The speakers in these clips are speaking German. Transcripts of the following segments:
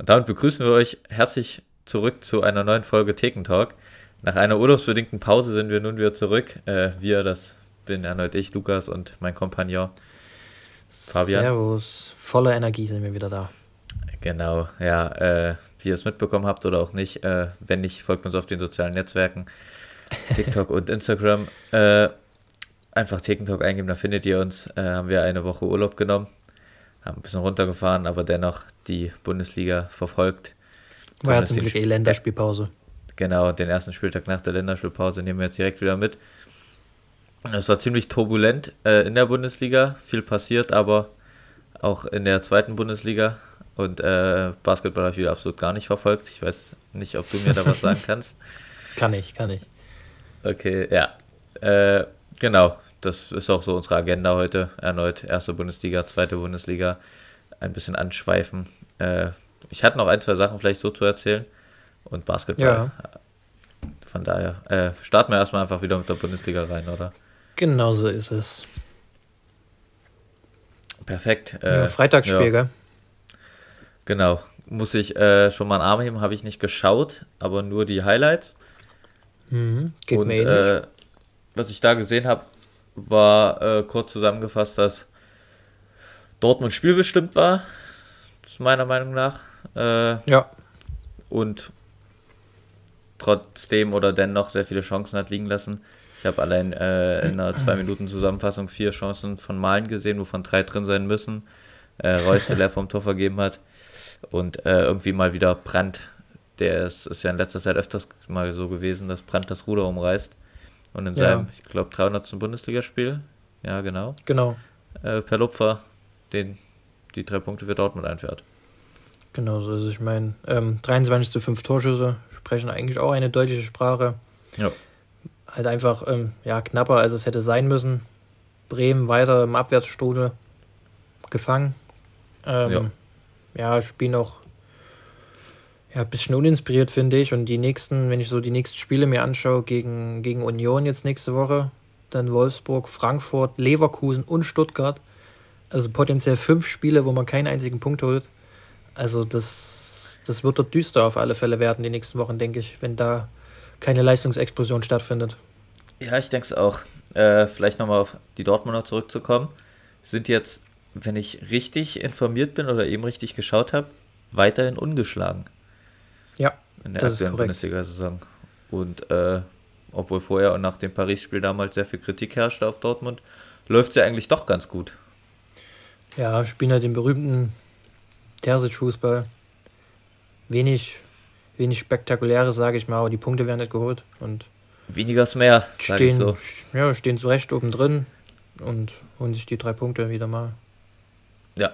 Und damit begrüßen wir euch herzlich zurück zu einer neuen Folge Thekentalk. Nach einer urlaubsbedingten Pause sind wir nun wieder zurück. Äh, wir, das bin erneut ich, Lukas und mein Kompagnon Fabian. Servus, voller Energie sind wir wieder da. Genau, ja, äh, wie ihr es mitbekommen habt oder auch nicht, äh, wenn nicht, folgt uns auf den sozialen Netzwerken, TikTok und Instagram. Äh, einfach Thekentalk eingeben, da findet ihr uns. Äh, haben wir eine Woche Urlaub genommen haben ein bisschen runtergefahren, aber dennoch die Bundesliga verfolgt. War ja zum Glück eh Länderspielpause. Genau, den ersten Spieltag nach der Länderspielpause nehmen wir jetzt direkt wieder mit. Es war ziemlich turbulent äh, in der Bundesliga, viel passiert, aber auch in der zweiten Bundesliga. Und äh, Basketball habe ich wieder absolut gar nicht verfolgt. Ich weiß nicht, ob du mir da was sagen kannst. Kann ich, kann ich. Okay, ja. Äh, genau das ist auch so unsere Agenda heute. Erneut erste Bundesliga, zweite Bundesliga. Ein bisschen anschweifen. Äh, ich hatte noch ein, zwei Sachen vielleicht so zu erzählen. Und Basketball. Ja. Von daher äh, starten wir erstmal einfach wieder mit der Bundesliga rein, oder? Genau so ist es. Perfekt. Äh, ja, Freitagsspiel, ja. gell? Genau. Muss ich äh, schon mal einen Arm heben, habe ich nicht geschaut, aber nur die Highlights. Mhm, geht Und, mir äh, was ich da gesehen habe, war äh, kurz zusammengefasst, dass Dortmund spielbestimmt war, meiner Meinung nach. Äh, ja. Und trotzdem oder dennoch sehr viele Chancen hat liegen lassen. Ich habe allein äh, in einer 2-Minuten-Zusammenfassung vier Chancen von Malen gesehen, wovon drei drin sein müssen. Äh, Reus, der leer vom Tor vergeben hat. Und äh, irgendwie mal wieder Brandt. Der ist, ist ja in letzter Zeit öfters mal so gewesen, dass Brandt das Ruder umreißt. Und in seinem, ich glaube, 300. Bundesligaspiel, ja, genau. Genau. Äh, per Lupfer den, die drei Punkte für Dortmund einfährt. Genau so ist es. Ich meine, ähm, 23 zu 5 Torschüsse sprechen eigentlich auch eine deutliche Sprache. Ja. Halt einfach ähm, ja, knapper, als es hätte sein müssen. Bremen weiter im Abwärtsstrudel gefangen. Ähm, ja. ja, spielen auch ja, ein bisschen uninspiriert, finde ich. Und die nächsten, wenn ich so die nächsten Spiele mir anschaue, gegen, gegen Union jetzt nächste Woche, dann Wolfsburg, Frankfurt, Leverkusen und Stuttgart. Also potenziell fünf Spiele, wo man keinen einzigen Punkt holt. Also das, das wird dort düster auf alle Fälle werden die nächsten Wochen, denke ich, wenn da keine Leistungsexplosion stattfindet. Ja, ich denke es auch. Äh, vielleicht nochmal auf die Dortmunder zurückzukommen. Sind jetzt, wenn ich richtig informiert bin oder eben richtig geschaut habe, weiterhin ungeschlagen. Ja. In der aktuellen Bundesliga-Saison. Und äh, obwohl vorher und nach dem Paris-Spiel damals sehr viel Kritik herrschte auf Dortmund, läuft sie eigentlich doch ganz gut. Ja, spielen halt den berühmten Terzic-Fußball. Wenig, wenig Spektakuläres, sage ich mal, aber die Punkte werden nicht geholt. Und Weniger ist mehr, stehen, so. Ja, stehen zu Recht oben drin und holen sich die drei Punkte wieder mal. Ja.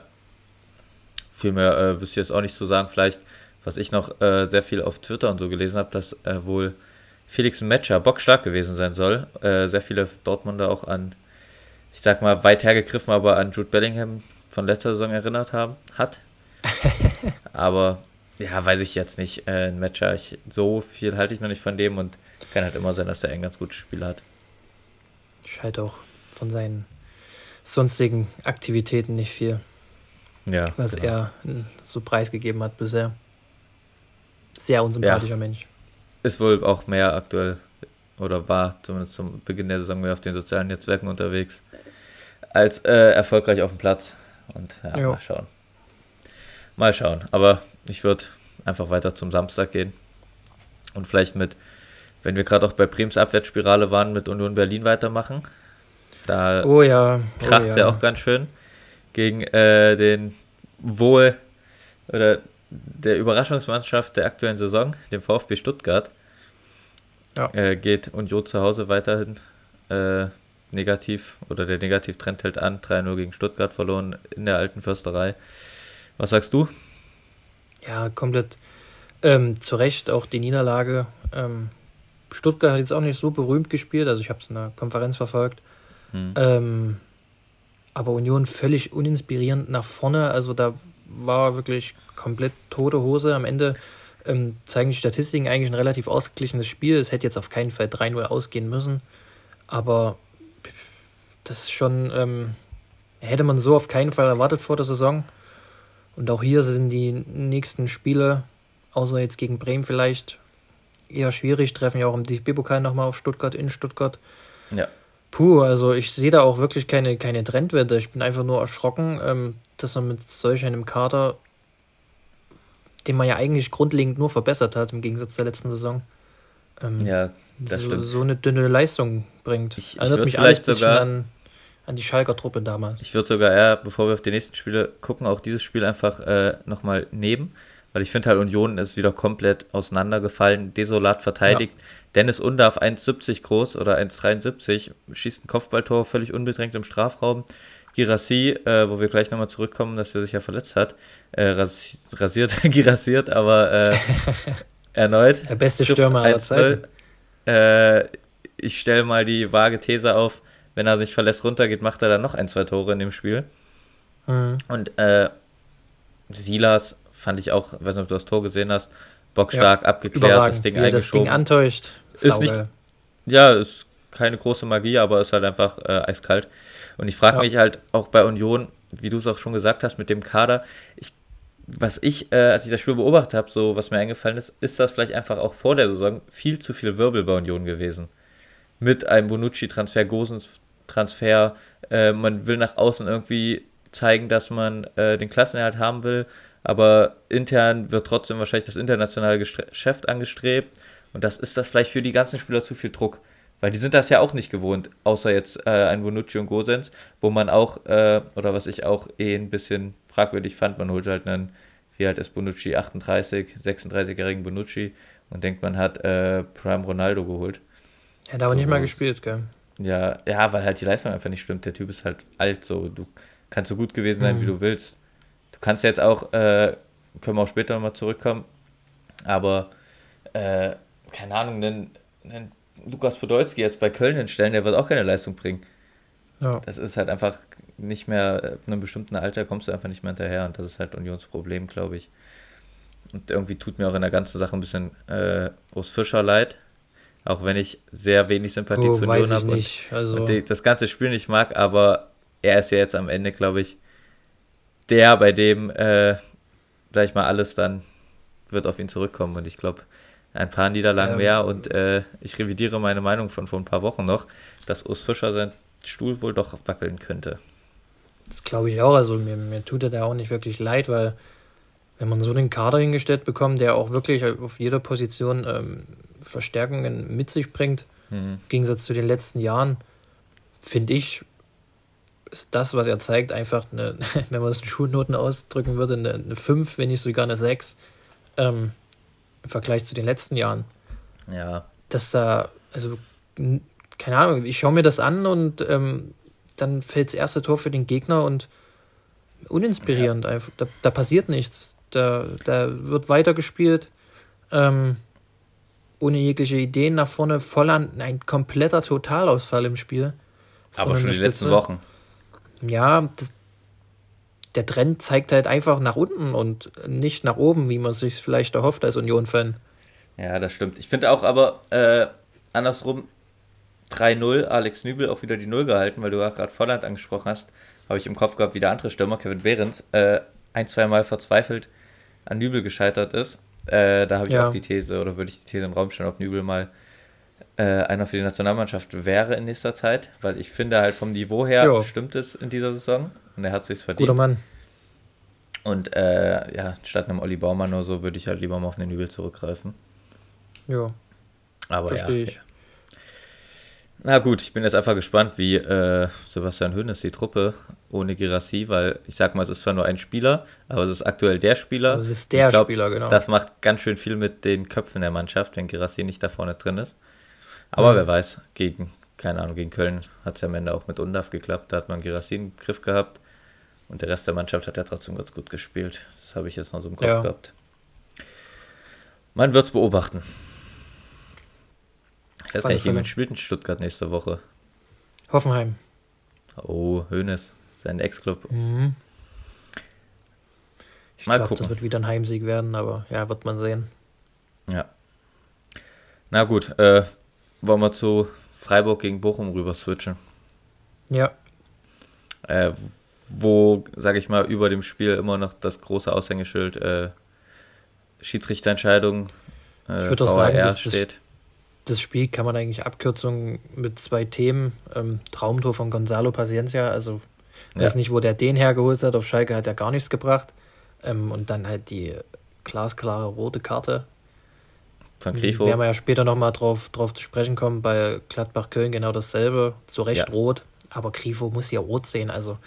Viel mehr äh, wüsste ich jetzt auch nicht zu sagen. Vielleicht was ich noch äh, sehr viel auf Twitter und so gelesen habe, dass äh, wohl Felix Metscher bockstark gewesen sein soll. Äh, sehr viele Dortmunder auch an, ich sag mal, weit hergegriffen, aber an Jude Bellingham von letzter Saison erinnert haben, hat. aber ja, weiß ich jetzt nicht. Äh, ein Matcher, ich, so viel halte ich noch nicht von dem und kann halt immer sein, dass der ein ganz gutes Spiel hat. Ich halte auch von seinen sonstigen Aktivitäten nicht viel. Ja. Was genau. er so preisgegeben hat bisher. Sehr unsympathischer ja. Mensch. Ist wohl auch mehr aktuell oder war zumindest zum Beginn der Saison mehr auf den sozialen Netzwerken unterwegs als äh, erfolgreich auf dem Platz. Und ja, jo. mal schauen. Mal schauen. Aber ich würde einfach weiter zum Samstag gehen und vielleicht mit, wenn wir gerade auch bei Brems Abwärtsspirale waren, mit Union Berlin weitermachen. Da oh ja. Oh kracht es ja. ja auch ganz schön gegen äh, den wohl oder der Überraschungsmannschaft der aktuellen Saison, dem VfB Stuttgart, ja. äh, geht Union zu Hause weiterhin äh, negativ oder der Negativtrend hält an. 3-0 gegen Stuttgart verloren in der alten Försterei. Was sagst du? Ja, komplett ähm, zu Recht auch die Niederlage. Ähm, Stuttgart hat jetzt auch nicht so berühmt gespielt, also ich habe es in der Konferenz verfolgt. Hm. Ähm, aber Union völlig uninspirierend nach vorne. Also da war wirklich komplett tote Hose. Am Ende ähm, zeigen die Statistiken eigentlich ein relativ ausgeglichenes Spiel. Es hätte jetzt auf keinen Fall 3-0 ausgehen müssen. Aber das schon, ähm, hätte man so auf keinen Fall erwartet vor der Saison. Und auch hier sind die nächsten Spiele, außer jetzt gegen Bremen vielleicht, eher schwierig. Treffen ja auch im DFB-Pokal nochmal auf Stuttgart in Stuttgart. Ja. Puh, also ich sehe da auch wirklich keine, keine Trendwerte. Ich bin einfach nur erschrocken, ähm, dass er mit solch einem Kader, den man ja eigentlich grundlegend nur verbessert hat, im Gegensatz zur letzten Saison, ähm, ja, so, so eine dünne Leistung bringt. Ich- ich Erinnert würd mich alles vielleicht ein bisschen sogar- an, an die Schalker Truppe damals. Ich würde sogar eher, bevor wir auf die nächsten Spiele gucken, auch dieses Spiel einfach äh, nochmal nehmen. Weil ich finde halt, Union ist wieder komplett auseinandergefallen, desolat verteidigt. Dennis Undarf 1,70 groß oder 1,73, schießt ein Kopfballtor völlig unbedrängt im Strafraum. Girassi, äh, wo wir gleich nochmal zurückkommen, dass er sich ja verletzt hat, äh, ras rasiert, girasiert, aber äh, erneut. Der beste Stürmer aller 1-0. Zeiten. Äh, ich stelle mal die vage These auf, wenn er sich verlässt runtergeht, macht er dann noch ein, zwei Tore in dem Spiel. Mhm. Und äh, Silas fand ich auch, weiß nicht, ob du das Tor gesehen hast, bockstark abgeklärt, Überragend, das Ding wie er das Ding eingeschoben. antäuscht. Ist nicht- Saugeil. ja, ist keine große Magie, aber ist halt einfach äh, eiskalt. Und ich frage Ja. mich halt auch bei Union, wie du es auch schon gesagt hast, mit dem Kader, ich, was ich, äh, als ich das Spiel beobachtet habe, so was mir eingefallen ist, ist das vielleicht einfach auch vor der Saison viel zu viel Wirbel bei Union gewesen. Mit einem Bonucci-Transfer, Gosens-Transfer, äh, man will nach außen irgendwie zeigen, dass man äh, den Klassenerhalt haben will, aber intern wird trotzdem wahrscheinlich das internationale Geschäft angestrebt und das ist das vielleicht für die ganzen Spieler zu viel Druck. Weil die sind das ja auch nicht gewohnt, außer jetzt äh, ein Bonucci und Gosens, wo man auch, äh, oder was ich auch eh ein bisschen fragwürdig fand, man holt halt einen, wie alt ist Bonucci, 38, 36-jährigen Bonucci und denkt, man hat äh, Prime Ronaldo geholt. Er hat aber So nicht mal gespielt, gell? Ja, ja, weil halt die Leistung einfach nicht stimmt. Der Typ ist halt alt, so. Du kannst so gut gewesen sein, Mhm. wie du willst. Du kannst jetzt auch, äh, können wir auch später nochmal zurückkommen, aber, äh, keine Ahnung, einen, einen Lukas Podolski jetzt bei Köln hinstellen, der wird auch keine Leistung bringen. Ja. Das ist halt einfach nicht mehr, ab einem bestimmten Alter kommst du einfach nicht mehr hinterher und das ist halt Unionsproblem, glaube ich. Und irgendwie tut mir auch in der ganzen Sache ein bisschen äh, Urs Fischer leid, auch wenn ich sehr wenig Sympathie Oh, zu Union habe und. Also, und die, das ganze Spiel nicht mag, aber er ist ja jetzt am Ende, glaube ich, der, bei dem, äh, sag ich mal, alles dann wird auf ihn zurückkommen. Und ich glaube, ein paar Niederlagen Ähm. mehr und äh, ich revidiere meine Meinung von vor ein paar Wochen noch, dass Urs Fischer seinen Stuhl wohl doch wackeln könnte. das glaube ich auch. Also, mir, mir tut er da auch nicht wirklich leid, weil, wenn man so den Kader hingestellt bekommt, der auch wirklich auf jeder Position ähm, Verstärkungen mit sich bringt, Mhm. im Gegensatz zu den letzten Jahren, finde ich, ist das, was er zeigt, einfach eine, wenn man es in Schulnoten ausdrücken würde, eine, eine 5, wenn nicht sogar eine 6 ähm, im Vergleich zu den letzten Jahren. Ja, Dass da, also, keine Ahnung, ich schaue mir das an und ähm, dann fällt das erste Tor für den Gegner und uninspirierend einfach. Da, da passiert nichts. Da, da wird weitergespielt. Ähm, ohne jegliche Ideen nach vorne, voll an ein kompletter Totalausfall im Spiel. aber schon die letzten Spitze. Wochen. Ja, das, der Trend zeigt halt einfach nach unten und nicht nach oben, wie man sich vielleicht erhofft als Union-Fan. Ja, das stimmt. Ich finde auch aber äh, andersrum 3-0, Alex Nübel auch wieder die Null gehalten, weil du ja gerade Volland angesprochen hast. Habe ich im Kopf gehabt, wie der andere Stürmer, Kevin Behrens, äh, ein, zwei Mal verzweifelt an Nübel gescheitert ist. Äh, da habe ich Ja. auch die These, oder würde ich die These im Raum stellen, ob Nübel mal äh, einer für die Nationalmannschaft wäre in nächster Zeit, weil ich finde halt vom Niveau her Ja. stimmt es in dieser Saison und er hat sich's verdient. Guter Mann. Und äh, ja, statt einem Olli Baumann oder so würde ich halt lieber mal auf den Nübel zurückgreifen. Ja, Aber verstehe ja, ich. Na gut, ich bin jetzt einfach gespannt, wie äh, Sebastian Hoeneß die Truppe ohne Girassi, weil ich sag mal, es ist zwar nur ein Spieler, aber es ist aktuell der Spieler. Aber es ist der glaub, Spieler, genau. Das macht ganz schön viel mit den Köpfen der Mannschaft, wenn Girassi nicht da vorne drin ist. Aber wer weiß, gegen, keine Ahnung, gegen Köln hat es am Ende auch mit Undaf geklappt. Da hat man Girassi im Griff gehabt und der Rest der Mannschaft hat ja trotzdem ganz gut gespielt. Das habe ich jetzt noch so im Kopf Ja. gehabt. Man wird es beobachten. Ich weiß gar nicht, jemand spielt in Stuttgart nächste Woche. Hoffenheim. Oh, Hoeneß, sein Ex-Club. Mhm. Ich glaube, das wird wieder ein Heimsieg werden, aber ja, wird man sehen. Ja. Na gut, äh, wollen wir zu Freiburg gegen Bochum rüber switchen. Ja, Äh, wo, sage ich mal, über dem Spiel immer noch das große Aushängeschild äh, Schiedsrichterentscheidung äh, ich würde auch sagen, das, steht. Das, Spiel kann man eigentlich abkürzen mit zwei Themen. Ähm, Traumtor von Gonzalo Paciencia, also ich weiß nicht, wo der den hergeholt hat. Auf Schalke hat er gar nichts gebracht. Ähm, und dann halt die glasklare rote Karte. Von Grifo. Werden wir ja später nochmal drauf, drauf zu sprechen kommen. Bei Gladbach-Köln genau dasselbe. Zu Recht ja. rot. Aber Grifo muss ja rot sehen. Also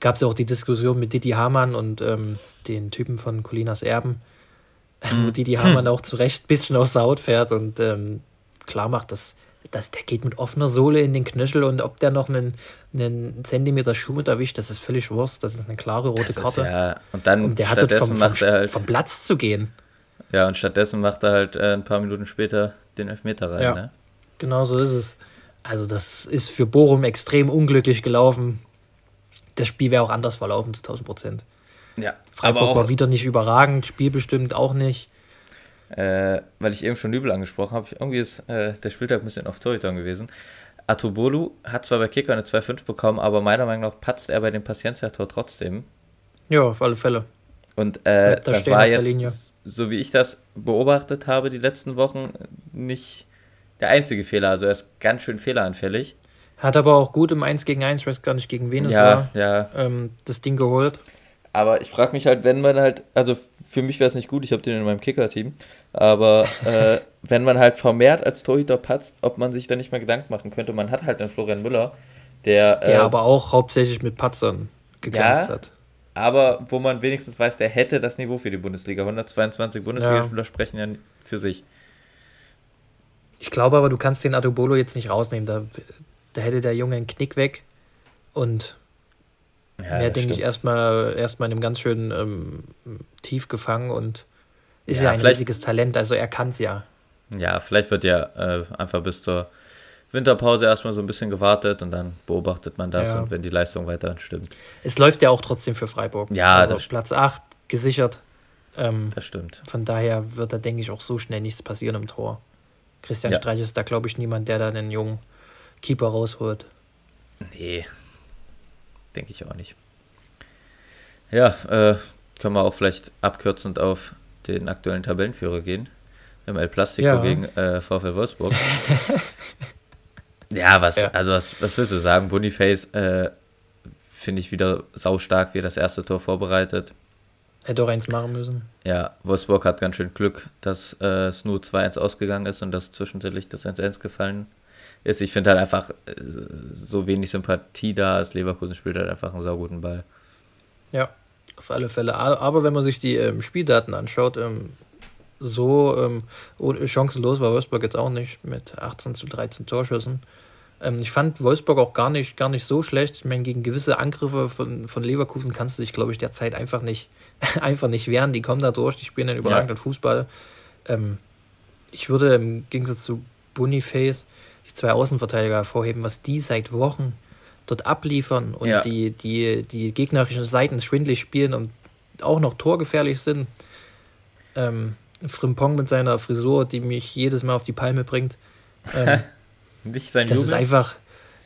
gab es ja auch die Diskussion mit Didi Hamann und ähm, den Typen von Colinas Erben, mhm. wo Didi Hamann auch zu Recht ein bisschen aus der Haut fährt und ähm, klar macht, dass, dass der geht mit offener Sohle in den Knöchel und ob der noch einen, einen Zentimeter Schuh mit erwischt, das ist völlig Wurst. Das ist eine klare rote das Karte. ja, und dann und der hat vom, vom, halt, vom Platz zu gehen. Ja, und stattdessen macht er halt äh, ein paar Minuten später den Elfmeter rein. Ja, ne? genau so ist es. Also das ist für Bochum extrem unglücklich gelaufen. Das Spiel wäre auch anders verlaufen zu 1000 Prozent. Ja, Freiburg aber auch, war wieder nicht überragend, spielbestimmt auch nicht. Äh, weil ich eben schon Nübel angesprochen habe, irgendwie ist äh, der Spieltag ein bisschen auf Torhütern gewesen. Atubolu hat zwar bei Kicker eine 2-5 bekommen, aber meiner Meinung nach patzt er bei dem Paciencia-Tor trotzdem. Ja, auf alle Fälle. Und äh, da das war jetzt, so wie ich das beobachtet habe die letzten Wochen, nicht der einzige Fehler. Also er ist ganz schön fehleranfällig. Hat aber auch gut im 1 gegen 1, ich weiß gar nicht gegen wen es ja, war, ja. Ähm, das Ding geholt. Aber ich frage mich halt, wenn man halt, also für mich wäre es nicht gut, ich habe den in meinem Kicker-Team, aber äh, wenn man halt vermehrt als Torhüter patzt, ob man sich da nicht mal Gedanken machen könnte. Man hat halt einen Florian Müller, der. Der äh, aber auch hauptsächlich mit Patzern geglänzt ja, hat. Aber wo man wenigstens weiß, der hätte das Niveau für die Bundesliga. 122 Bundesligaspieler ja. sprechen ja für sich. Ich glaube aber, du kannst den Adobolo jetzt nicht rausnehmen. Da, da hätte der Junge einen Knick weg und ja, wäre, denke ich, erstmal erstmal in einem ganz schönen ähm, Tief gefangen und ist ja, ja ein riesiges Talent, also er kann es ja. Ja, vielleicht wird ja äh, einfach bis zur Winterpause erstmal so ein bisschen gewartet und dann beobachtet man das ja. und wenn die Leistung weiter stimmt. Es läuft ja auch trotzdem für Freiburg. Ja, also auf Platz 8 gesichert. Ähm, das stimmt. Von daher wird da, denke ich, auch so schnell nichts passieren im Tor. Christian ja. Streich ist da, glaube ich, niemand, der da einen jungen Keeper rausholt. Nee, denke ich auch nicht. Ja, äh, können wir auch vielleicht abkürzend auf den aktuellen Tabellenführer gehen. Im El Plastico ja. gegen äh, VfL Wolfsburg. ja, was, ja. also was, was willst du sagen? Boniface äh, finde ich wieder saustark, wie er das erste Tor vorbereitet. Hätte auch eins machen müssen. Ja, Wolfsburg hat ganz schön Glück, dass äh, es nur 2-1 ausgegangen ist und dass zwischenzeitlich das 1-1 gefallen ist. Ich finde halt einfach äh, so wenig Sympathie da, als Leverkusen spielt halt einfach einen sauguten Ball. Ja, auf alle Fälle. Aber wenn man sich die ähm, Spieldaten anschaut, ähm, so ähm, chancenlos war Wolfsburg jetzt auch nicht mit 18 zu 13 Torschüssen. Ähm, ich fand Wolfsburg auch gar nicht, gar nicht so schlecht. Ich meine, gegen gewisse Angriffe von, von Leverkusen kannst du dich, glaube ich, derzeit einfach nicht, einfach nicht wehren. Die kommen da durch, die spielen einen überragenden ja. Fußball. Ähm, ich würde im Gegensatz zu Boniface die zwei Außenverteidiger hervorheben, was die seit Wochen dort abliefern und ja. die, die, die gegnerischen Seiten schwindlig spielen und auch noch torgefährlich sind. Ähm, Frimpong mit seiner Frisur, die mich jedes Mal auf die Palme bringt. Ähm, Nicht sein Das Jubel. ist einfach,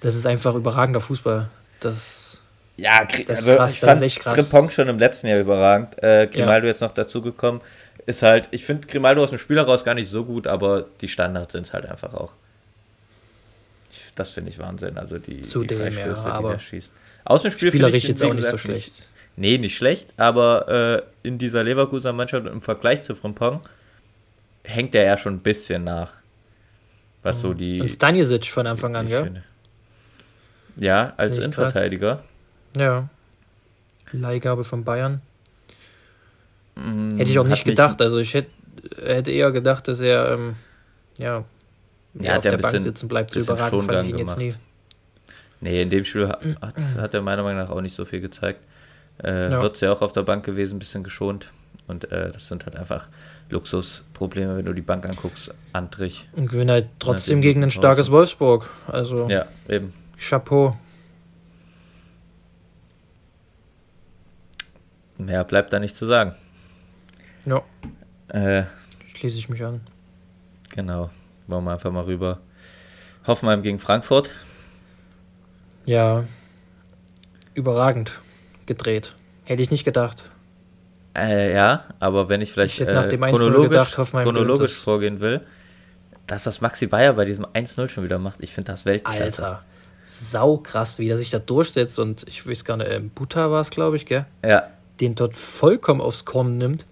das ist einfach überragender Fußball. Das, ja, das also krass, ich fand Frimpong schon im letzten Jahr überragend. Äh, Grimaldo ja. jetzt noch dazugekommen. Ist halt, ich finde Grimaldo aus dem Spiel heraus gar nicht so gut, aber die Standards sind es halt einfach auch. Das finde ich Wahnsinn. Also die, Zudem, die Freistöße, ja, die der schießt. Aus dem Spiel finde ich jetzt auch nicht so schlecht. Nicht, nee, nicht schlecht, aber äh, in dieser Leverkusener Mannschaft im Vergleich zu Frimpong hängt er ja schon ein bisschen nach. Was mhm. so die. Und Stanisic von Anfang an, ja? Ja, als Innenverteidiger. Ja. Leihgabe von Bayern. Mhm, hätte ich auch nicht gedacht. Nicht also ich hätte, hätte eher gedacht, dass er ähm, ja ja, auf der, der Bank sitzen bleibt, so überragend fand ich ihn jetzt nie. Nee, in dem Spiel hat, hat er meiner Meinung nach auch nicht so viel gezeigt. Äh, ja. Wird ja auch auf der Bank gewesen, ein bisschen geschont. Und äh, das sind halt einfach Luxusprobleme, wenn du die Bank anguckst, Antrich. Und gewinnen halt trotzdem gegen ein starkes Wolfsburg. Also ja, eben. Chapeau. Mehr bleibt da nicht zu sagen. Ja. Äh, Schließe ich mich an. Genau. Wollen wir einfach mal rüber. Hoffenheim gegen Frankfurt. Ja, überragend gedreht. Hätte ich nicht gedacht. Äh, ja, aber wenn ich vielleicht ich äh, chronologisch, gedacht, chronologisch vorgehen will, dass das Maxi Bayer bei diesem 1-0 schon wieder macht, ich finde das Weltklasse. Alter, sau krass, wie er sich da durchsetzt und ich weiß gar nicht, äh, Buta war es, glaube ich, gell? Ja. Den dort vollkommen aufs Korn nimmt.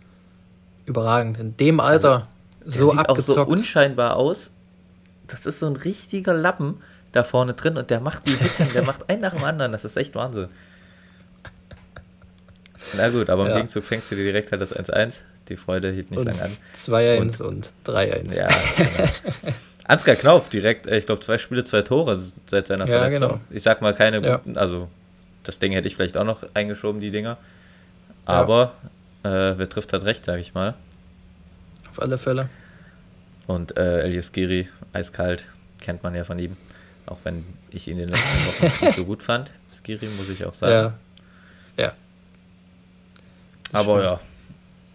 Überragend. In dem Alter also, so sieht abgezockt. auch so unscheinbar aus. Das ist so ein richtiger Lappen da vorne drin und der macht die Hitten, der macht einen nach dem anderen. Das ist echt Wahnsinn. Na gut, aber im ja. Gegenzug fängst du dir direkt halt das 1-1. Die Freude hielt nicht lange an. 2-1 und, und 3-1. Ja, genau. Ansgar Knauf direkt, äh, ich glaube, zwei Spiele, zwei Tore seit seiner ja, Verletzung. Genau. Ich sag mal keine ja. guten, also das Ding hätte ich vielleicht auch noch eingeschoben, die Dinger. Aber ja. äh, wer trifft, hat recht, sage ich mal. Auf alle Fälle. Und äh, Elias Giri, eiskalt, kennt man ja von ihm. Auch wenn ich ihn in den letzten Wochen nicht so gut fand. Skiri, muss ich auch sagen. Aber ja,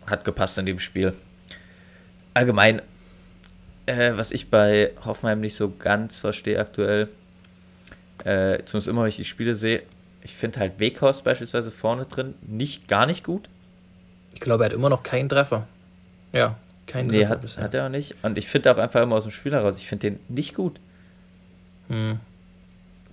hat gepasst in dem Spiel. Allgemein, äh, was ich bei Hoffenheim nicht so ganz verstehe aktuell, äh, zumindest immer, wenn ich die Spiele sehe, ich finde halt Weghorst beispielsweise vorne drin nicht gar nicht gut. Ich glaube, er hat immer noch keinen Treffer. Ja, keinen nee, Treffer. Nee, hat, hat, er auch nicht. Und ich finde auch einfach immer aus dem Spiel heraus, ich finde den nicht gut. Hm.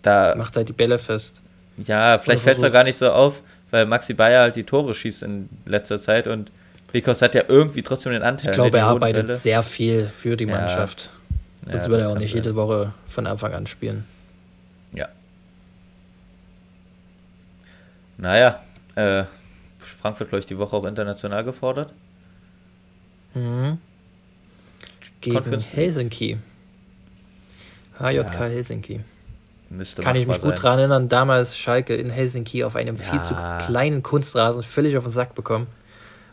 Da, Macht halt die Bälle fest. Ja, vielleicht fällt es ja gar nicht so auf, weil Maxi Bayer halt die Tore schießt in letzter Zeit und Rikos hat ja irgendwie trotzdem den Anteil. Ich glaube, er arbeitet Bälle. sehr viel für die Mannschaft. Ja. Sonst ja, würde er auch nicht jede Woche von Anfang an spielen. Ja. Naja, äh, Frankfurt, glaube ich, die Woche auch international gefordert. Mhm. Gegen Helsinki. HJK ja. Helsinki. Müsste Kann ich mich gut sein. daran erinnern, damals Schalke in Helsinki auf einem ja. viel zu kleinen Kunstrasen völlig auf den Sack bekommen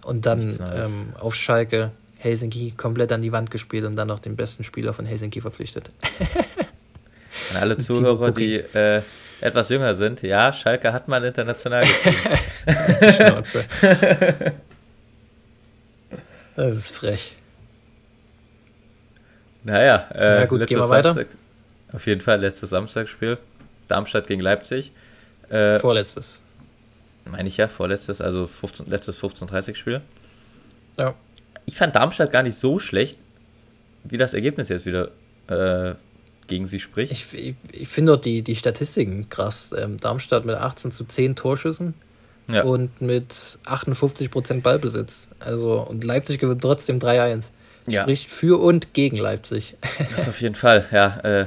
und dann ähm, auf Schalke Helsinki komplett an die Wand gespielt und dann noch den besten Spieler von Helsinki verpflichtet. An alle Zuhörer, die äh, etwas jünger sind, ja, Schalke hat mal international gespielt. Das ist frech. Naja, äh, Na gut, gehen wir weiter. Samstag, auf jeden Fall letztes Samstagsspiel. Darmstadt gegen Leipzig. Äh, vorletztes. Meine ich ja, vorletztes, also 15, letztes 15-30-Spiel. Ja. Ich fand Darmstadt gar nicht so schlecht, wie das Ergebnis jetzt wieder äh, gegen sie spricht. Ich, ich, ich finde auch die, die Statistiken krass. Ähm, Darmstadt mit 18 zu 10 Torschüssen ja. und mit 58% Ballbesitz. Also, und Leipzig gewinnt trotzdem 3-1. Ja. Spricht für und gegen Leipzig. Das auf jeden Fall, ja. Äh,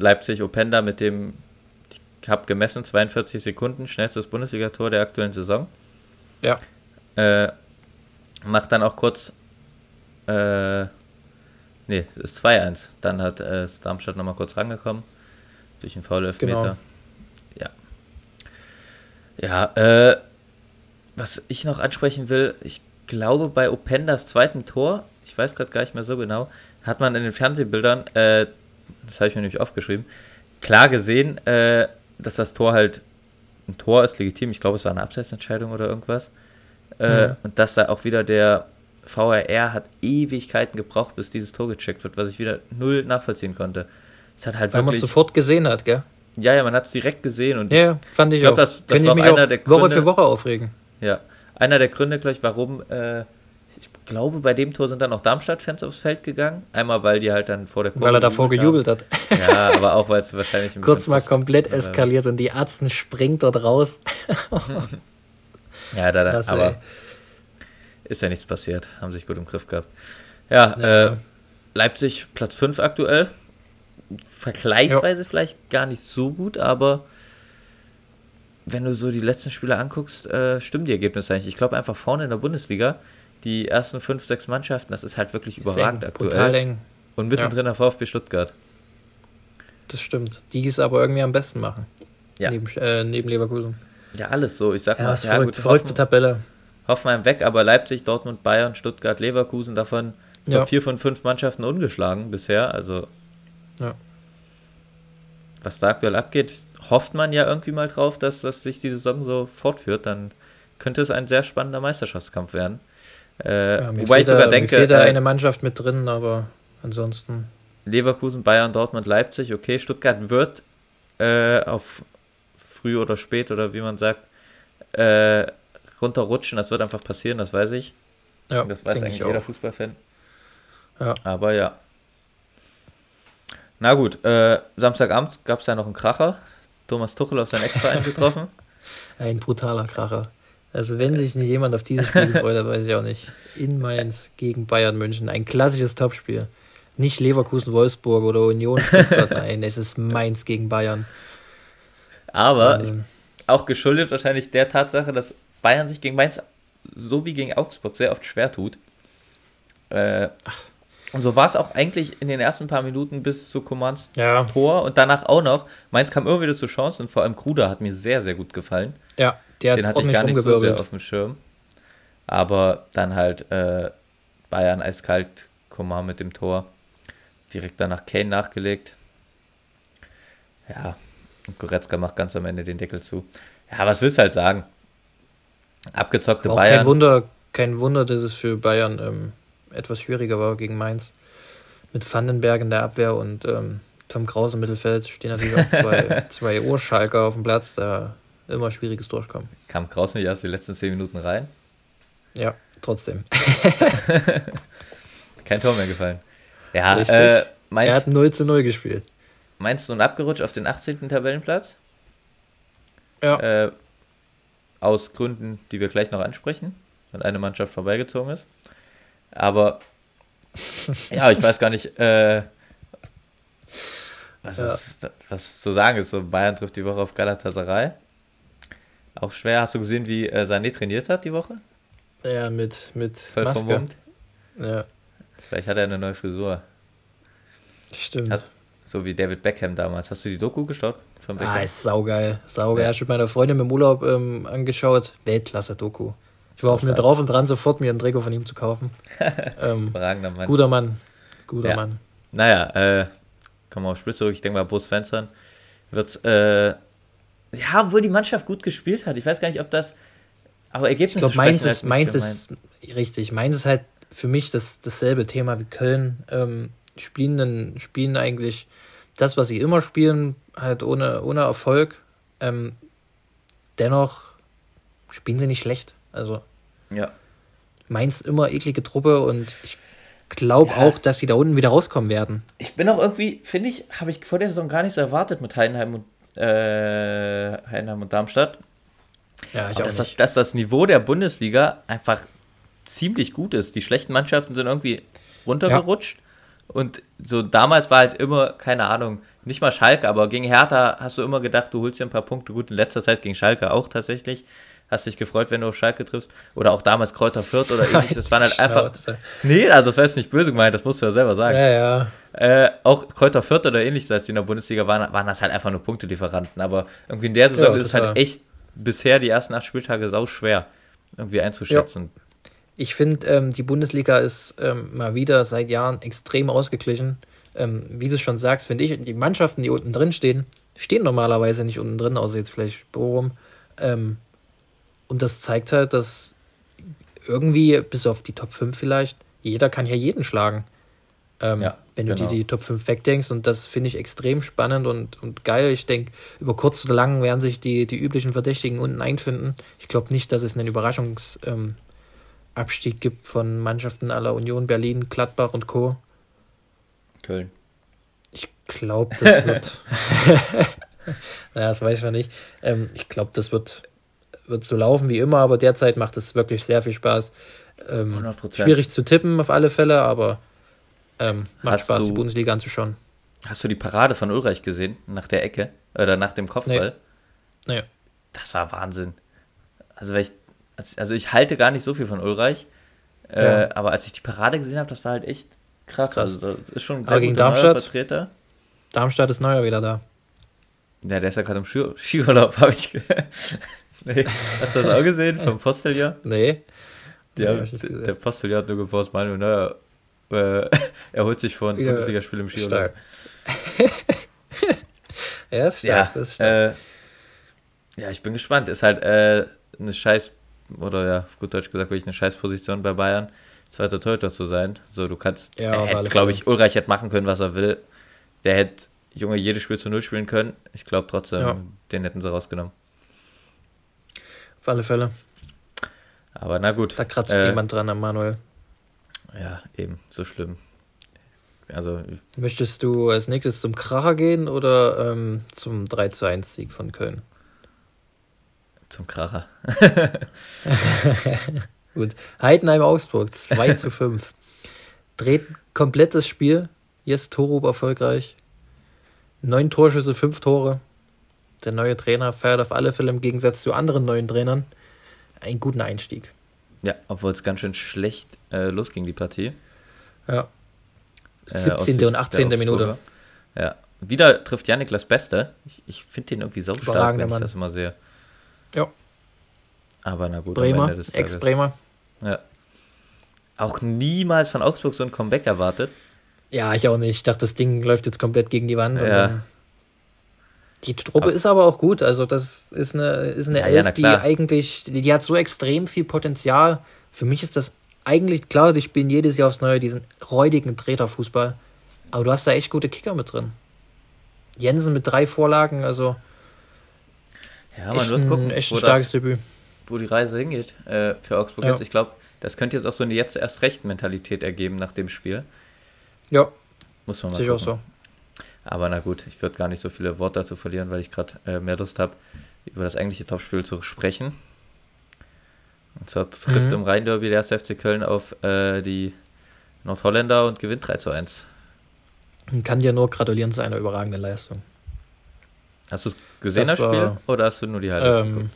Leipzig Openda mit dem, ich habe gemessen, 42 Sekunden, schnellstes Bundesligator der aktuellen Saison. Ja. Äh, macht dann auch kurz, äh, nee, ist 2-1. Dann hat äh, Darmstadt nochmal kurz rangekommen. Durch einen Foul-Elfmeter. Genau. Ja. Ja, äh, was ich noch ansprechen will, ich glaube bei Opendas zweiten Tor, ich weiß gerade gar nicht mehr so genau, hat man in den Fernsehbildern äh, das habe ich mir nämlich aufgeschrieben, klar gesehen, äh, dass das Tor halt ein Tor ist, legitim. Ich glaube, es war eine Abseitsentscheidung oder irgendwas. Äh, mhm. Und dass da auch wieder der VRR hat Ewigkeiten gebraucht, bis dieses Tor gecheckt wird, was ich wieder null nachvollziehen konnte. Es hat halt Weil man es sofort gesehen hat, gell? Ja, ja, man hat es direkt gesehen. Und ja, fand ich, ich glaub, auch. Das, das war einer der Gründe, Woche für Woche aufregen. Ja, einer der Gründe, glaube ich, warum äh, ich glaube, bei dem Tor sind dann auch Darmstadt-Fans aufs Feld gegangen. Einmal, weil die halt dann vor der Kurve. Weil er davor gejubelt hat. Ja, aber auch, weil es wahrscheinlich ein Kurz mal komplett eskaliert und die Arzten springt dort raus. ja, da, da, Krass, aber ey. ist ja nichts passiert. Haben sich gut im Griff gehabt. Ja, ja. Äh, Leipzig Platz 5 aktuell. Vergleichsweise jo. vielleicht gar nicht so gut, aber wenn du so die letzten Spiele anguckst, äh, stimmen die Ergebnisse eigentlich. Ich glaube einfach vorne in der Bundesliga die ersten fünf, sechs Mannschaften, das ist halt wirklich ist überragend eng, aktuell. Total eng. Und mittendrin ja. der VfB Stuttgart. Das stimmt. Die es aber irgendwie am besten machen. Ja. Neben, äh, neben Leverkusen. Ja, alles so. Ich sag ja, mal, ja, verrückt, gut, verrückte Hoffen, Tabelle. Hoffenheim weg, aber Leipzig, Dortmund, Bayern, Stuttgart, Leverkusen, davon ja. vier von fünf Mannschaften ungeschlagen bisher. Also, ja. was da aktuell abgeht, hofft man ja irgendwie mal drauf, dass, dass sich die Saison so fortführt. Dann könnte es ein sehr spannender Meisterschaftskampf werden. Äh, ja, wobei ich sogar da, denke. Mir fehlt da äh, eine Mannschaft mit drin, aber ansonsten. Leverkusen, Bayern, Dortmund, Leipzig, okay. Stuttgart wird äh, auf früh oder spät oder wie man sagt, äh, runterrutschen. Das wird einfach passieren, das weiß ich. Ja, das weiß eigentlich ich jeder. Fußballfan. Ja. Aber ja. Na gut, äh, Samstagabend gab es ja noch einen Kracher. Thomas Tuchel auf seinen Ex-Verein getroffen. Ein brutaler Kracher. Also wenn sich nicht jemand auf dieses Spiel gefreut hat, weiß ich auch nicht. In Mainz gegen Bayern München. Ein klassisches Topspiel. Nicht Leverkusen-Wolfsburg oder Union Stuttgart. Nein, es ist Mainz gegen Bayern. Aber Wahnsinn. auch geschuldet wahrscheinlich der Tatsache, dass Bayern sich gegen Mainz so wie gegen Augsburg sehr oft schwer tut. Äh, und so war es auch eigentlich in den ersten paar Minuten bis zu Commands Ja, Tor und danach auch noch. Mainz kam immer wieder zu Chancen und vor allem Kruder hat mir sehr, sehr gut gefallen. ja, der Den hat hatte ich gar nicht so sehr auf dem Schirm. Aber dann halt äh, Bayern eiskalt, Coman mit dem Tor. Direkt danach Kane nachgelegt. Ja, und Goretzka macht ganz am Ende den Deckel zu. Ja, was willst du halt sagen? Abgezockte auch Bayern. kein Wunder, kein Wunder, dass es für Bayern ähm, etwas schwieriger war gegen Mainz. Mit Vandenberg in der Abwehr und ähm, Tom Kraus im Mittelfeld stehen natürlich auch zwei, zwei Urschalker auf dem Platz, da immer schwieriges Durchkommen. Kam Kraus nicht erst die letzten 10 Minuten rein. Ja, trotzdem. Kein Tor mehr gefallen. Ja, Richtig. äh, Er Mainz, hat 0 zu 0 gespielt. Mainz nun abgerutscht auf den 18. Tabellenplatz. Ja. Äh, aus Gründen, die wir gleich noch ansprechen, wenn eine Mannschaft vorbeigezogen ist. Aber ja, ich weiß gar nicht, äh, was, Ja. ist, was zu sagen ist. So, Bayern trifft die Woche auf Galatasaray. Auch schwer. Hast du gesehen, wie äh, Sané trainiert hat die Woche? Ja, mit, mit Voll Maske. vermummt. Ja, Vielleicht hat er eine neue Frisur. stimmt. Hat- So wie David Beckham damals. Hast du die Doku geschaut? Von Beckham? Ah, ist saugeil. Saugeil. Ja. Ich habe mit meiner Freundin im Urlaub ähm, angeschaut. Weltklasse-Doku. Ich war auch stark. drauf und dran, sofort mir ein Trikot von ihm zu kaufen. ähm, Mann. guter Mann. Guter Ja. Mann. Naja, äh, kommen wir aufs Spiel zurück. Ich denke mal, Bo Svensson wird, äh, ja, obwohl die Mannschaft gut gespielt hat. Ich weiß gar nicht, ob das, aber Ergebnisse Ich glaube, Mainz ist, halt Mainz ist richtig. Mainz ist halt für mich das, dasselbe Thema wie Köln. Ähm, spielen, dann, spielen eigentlich das, was sie immer spielen, halt ohne, ohne Erfolg. Ähm, dennoch spielen sie nicht schlecht. Also Ja, Mainz immer eklige Truppe und ich glaube Ja. auch, dass sie da unten wieder rauskommen werden. ich bin auch irgendwie, finde ich, habe ich vor der Saison gar nicht so erwartet mit Heidenheim und, äh, Heidenheim und Darmstadt. Ja, ich Aber auch dass das, nicht. dass das Niveau der Bundesliga einfach ziemlich gut ist. Die schlechten Mannschaften sind irgendwie runtergerutscht. Und so damals war halt immer, keine Ahnung, nicht mal Schalke, aber gegen Hertha hast du immer gedacht, du holst dir ein paar Punkte. Gut, in letzter Zeit gegen Schalke auch tatsächlich. Hast dich gefreut, wenn du auf Schalke triffst. Oder auch damals Kräuter Fürth oder ähnliches. Das waren halt einfach. Nee, also das war jetzt nicht böse gemeint, das musst du ja selber sagen. Ja, ja. Äh, auch Kräuter Fürth oder ähnliches, als die in der Bundesliga waren, waren das halt einfach nur Punktelieferanten. Aber irgendwie in der Saison Ja, ist es halt echt bisher die ersten acht Spieltage sau schwer irgendwie einzuschätzen. Ich finde, ähm, die Bundesliga ist ähm, mal wieder seit Jahren extrem ausgeglichen. Ähm, wie du schon sagst, finde ich, die Mannschaften, die unten drin stehen, stehen normalerweise nicht unten drin, außer jetzt vielleicht Bochum. Ähm, und das zeigt halt, dass irgendwie, bis auf die Top 5 vielleicht, jeder kann ja jeden schlagen. Ähm, Ja, wenn du genau. dir die Top 5 wegdenkst. Und das finde ich extrem spannend und, und geil. Ich denke, über kurz oder lang werden sich die, die üblichen Verdächtigen unten einfinden. Ich glaube nicht, dass es einen Überraschungsabstieg ähm, gibt von Mannschaften aller Union, Berlin, Gladbach und Co. Köln. Ich glaube, das wird. naja, das weiß ich noch nicht. Ähm, ich glaube, das wird, wird so laufen wie immer, aber derzeit macht es wirklich sehr viel Spaß. Ähm, 100%. schwierig zu tippen auf alle Fälle, aber ähm, macht Hast Spaß, du- die Bundesliga anzuschauen. Hast du die Parade von Ulreich gesehen? Nach der Ecke? Oder nach dem Kopfball? Nee. Das war Wahnsinn. Also, weil ich, also ich halte gar nicht so viel von Ulreich. Äh, Ja. Aber als ich die Parade gesehen habe, das war halt echt krass. Das ist krass. Also, das ist schon ein Aber gegen Darmstadt? Vertreter. Darmstadt ist neuer wieder da. Ja, der ist ja gerade im Ski Skiurlaub, habe ich. ge- nee. Hast du das auch gesehen vom Posteljahr? Nee. Der, gesehen. der Posteljahr hat nur geforst, Manuel Neuer. Äh, er holt sich von Ja, Bundesligaspiel im Skiurlaub. Stark. ja, ist stark. Ja, ist stark. äh, ja, ich bin gespannt. Ist halt äh, eine scheiß, oder ja, auf gut Deutsch gesagt, wirklich eine scheiß Position bei Bayern, zweiter Torhüter zu sein. So, du kannst, Ja, er hätte, glaube ich, Ulreich hätte machen können, was er will. Der hätte, Junge, jedes Spiel zu Null spielen können. Ich glaube trotzdem, Ja. den hätten sie rausgenommen. Auf alle Fälle. Aber na gut. Da kratzt äh, jemand dran am Manuel. Ja, eben, so schlimm. Also, Möchtest du als nächstes zum Kracher gehen oder ähm, zum 3 zu 1 Sieg von Köln? Zum Kracher. Gut. Heidenheim Augsburg 2 zu 5. Dreht komplettes Spiel. Jetzt Torup erfolgreich. Neun Torschüsse, fünf Tore. Der neue Trainer feiert auf alle Fälle im Gegensatz zu anderen neuen Trainern einen guten Einstieg. Ja, obwohl es ganz schön schlecht äh, losging, die Partie. Ja. 17. Äh, und 18. Minute. Ja. Wieder trifft Janik das Beste. Ich, ich finde den irgendwie so stark, wenn ich Mann. das immer sehe. Ja. Aber na gut, Bremer, Ex-Bremer. Ja. Auch niemals von Augsburg so ein Comeback erwartet. Ja, ich auch nicht. Ich dachte, das Ding läuft jetzt komplett gegen die Wand. Ja. Die Truppe aber ist aber auch gut. Also, das ist eine, ist eine ja, Elf, ja, die eigentlich, die, hat so extrem viel Potenzial. Für mich ist das eigentlich klar, die spielen jedes Jahr aufs Neue diesen räudigen Treterfußball. Aber du hast da echt gute Kicker mit drin. Jensen mit drei Vorlagen, also. Ja, man wird gucken. Echt ein starkes das, Debüt. Wo die Reise hingeht äh, für Augsburg ja. jetzt. Ich glaube, das könnte jetzt auch so eine jetzt erst recht Mentalität ergeben nach dem Spiel. Ja. Muss man mal Sicher auch so. Aber na gut, ich würde gar nicht so viele Worte dazu verlieren, weil ich gerade äh, mehr Lust habe, über das eigentliche Topspiel zu sprechen. Und zwar trifft mhm. im Rhein-Derby der erste FC Köln auf äh, die Nordholländer und gewinnt 3 zu 1. Ich kann dir nur gratulieren zu einer überragenden Leistung. Hast du es gesehen, das, das Spiel? War, oder hast du nur die Highlights ähm, geguckt?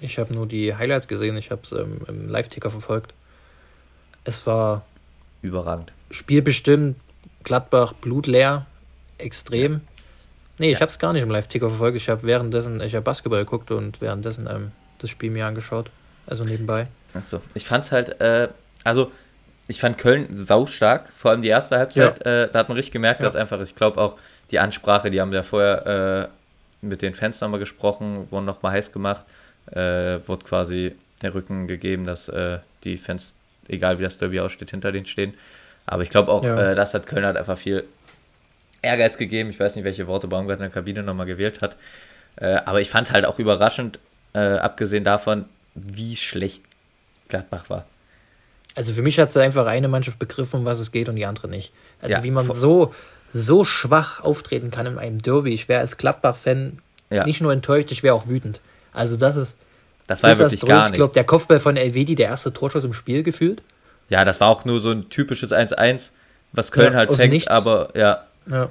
Ich habe nur die Highlights gesehen, ich habe es ähm, im Live-Ticker verfolgt. Es war überragend. Spielbestimmt, Gladbach blutleer, extrem. Nee, ich ja. habe es gar nicht im Live-Ticker verfolgt. Ich habe währenddessen, ich habe Basketball geguckt und währenddessen ähm, das Spiel mir angeschaut. Also nebenbei. Achso, ich fand es halt, äh, also ich fand Köln saustark, vor allem die erste Halbzeit. Ja. Äh, da hat man richtig gemerkt, ja. dass einfach, ich glaube auch die Ansprache, die haben ja vorher äh, mit den Fans nochmal gesprochen, wurden nochmal heiß gemacht, äh, wurde quasi der Rücken gegeben, dass äh, die Fans, egal wie das Derby aussteht, hinter denen stehen. Aber ich glaube auch, ja. Äh, das hat Köln halt einfach viel Ehrgeiz gegeben. Ich weiß nicht, welche Worte Baumgart in der Kabine nochmal gewählt hat. Äh, aber ich fand halt auch überraschend, abgesehen davon, wie schlecht Gladbach war. Also für mich hat es einfach eine Mannschaft begriffen, um was es geht und die andere nicht. Also ja, wie man so, so schwach auftreten kann in einem Derby. Ich wäre als Gladbach-Fan ja. nicht nur enttäuscht, ich wäre auch wütend. Also das ist das war ja wirklich gar nichts. Ich glaube, der Kopfball von Elvedi, der erste Torschuss im Spiel gefühlt. Ja, das war auch nur so ein typisches 1-1, was Köln ja, halt fängt, aber ja. Ja,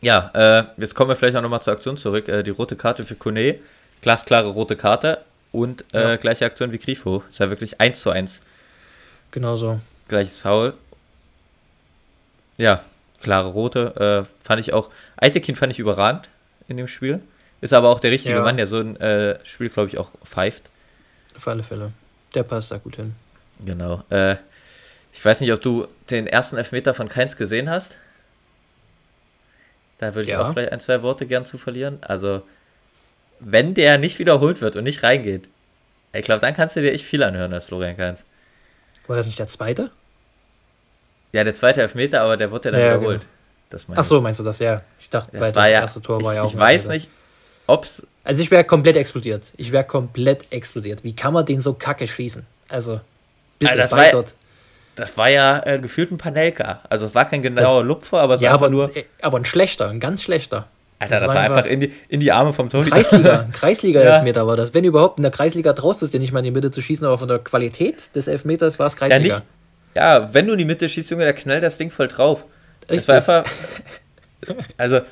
ja äh, jetzt kommen wir vielleicht auch nochmal zur Aktion zurück. Äh, die rote Karte für Kone glasklare rote Karte und äh, ja. gleiche Aktion wie Grifo. Ist ja wirklich 1 zu 1. Genau so. Gleiches Foul. Ja, klare rote. Äh, fand ich auch. Eitekin fand ich überragend in dem Spiel. Ist aber auch der richtige ja. Mann, der so ein äh, Spiel, glaube ich, auch pfeift. Auf alle Fälle. Der passt da gut hin. Genau. Äh, ich weiß nicht, ob du den ersten Elfmeter von Keins gesehen hast. Da würde ich ja. auch vielleicht ein, zwei Worte gern zu verlieren. Also, wenn der nicht wiederholt wird und nicht reingeht, ich glaube, dann kannst du dir echt viel anhören als Florian Kainz. War das nicht der zweite? Ja, der zweite Elfmeter, aber der wurde ja dann ja, wiederholt. Genau. Ach so, meinst du das? Ja. Ich dachte, das, das ja, erste Tor war ja auch. Ich weiß nicht, ob's. Also ich wäre komplett explodiert. Ich wäre komplett explodiert. Wie kann man den so kacke schießen? Also, bitte, also das, war, Gott. Das war ja äh, gefühlt ein Panelka. Also es war kein genauer das, Lupfer, aber es ja, war aber nur. Aber ein schlechter, ein ganz schlechter. Alter, das, das war einfach, einfach in, die, in die Arme vom Torhüter. Kreisliga, Kreisliga-Elfmeter ja. war das. Wenn überhaupt, in der Kreisliga traust du es dir nicht mal in die Mitte zu schießen, aber von der Qualität des Elfmeters war es Kreisliga. Ja, nicht, ja, wenn du in die Mitte schießt, Junge, da knallt das Ding voll drauf. Es war einfach. Also.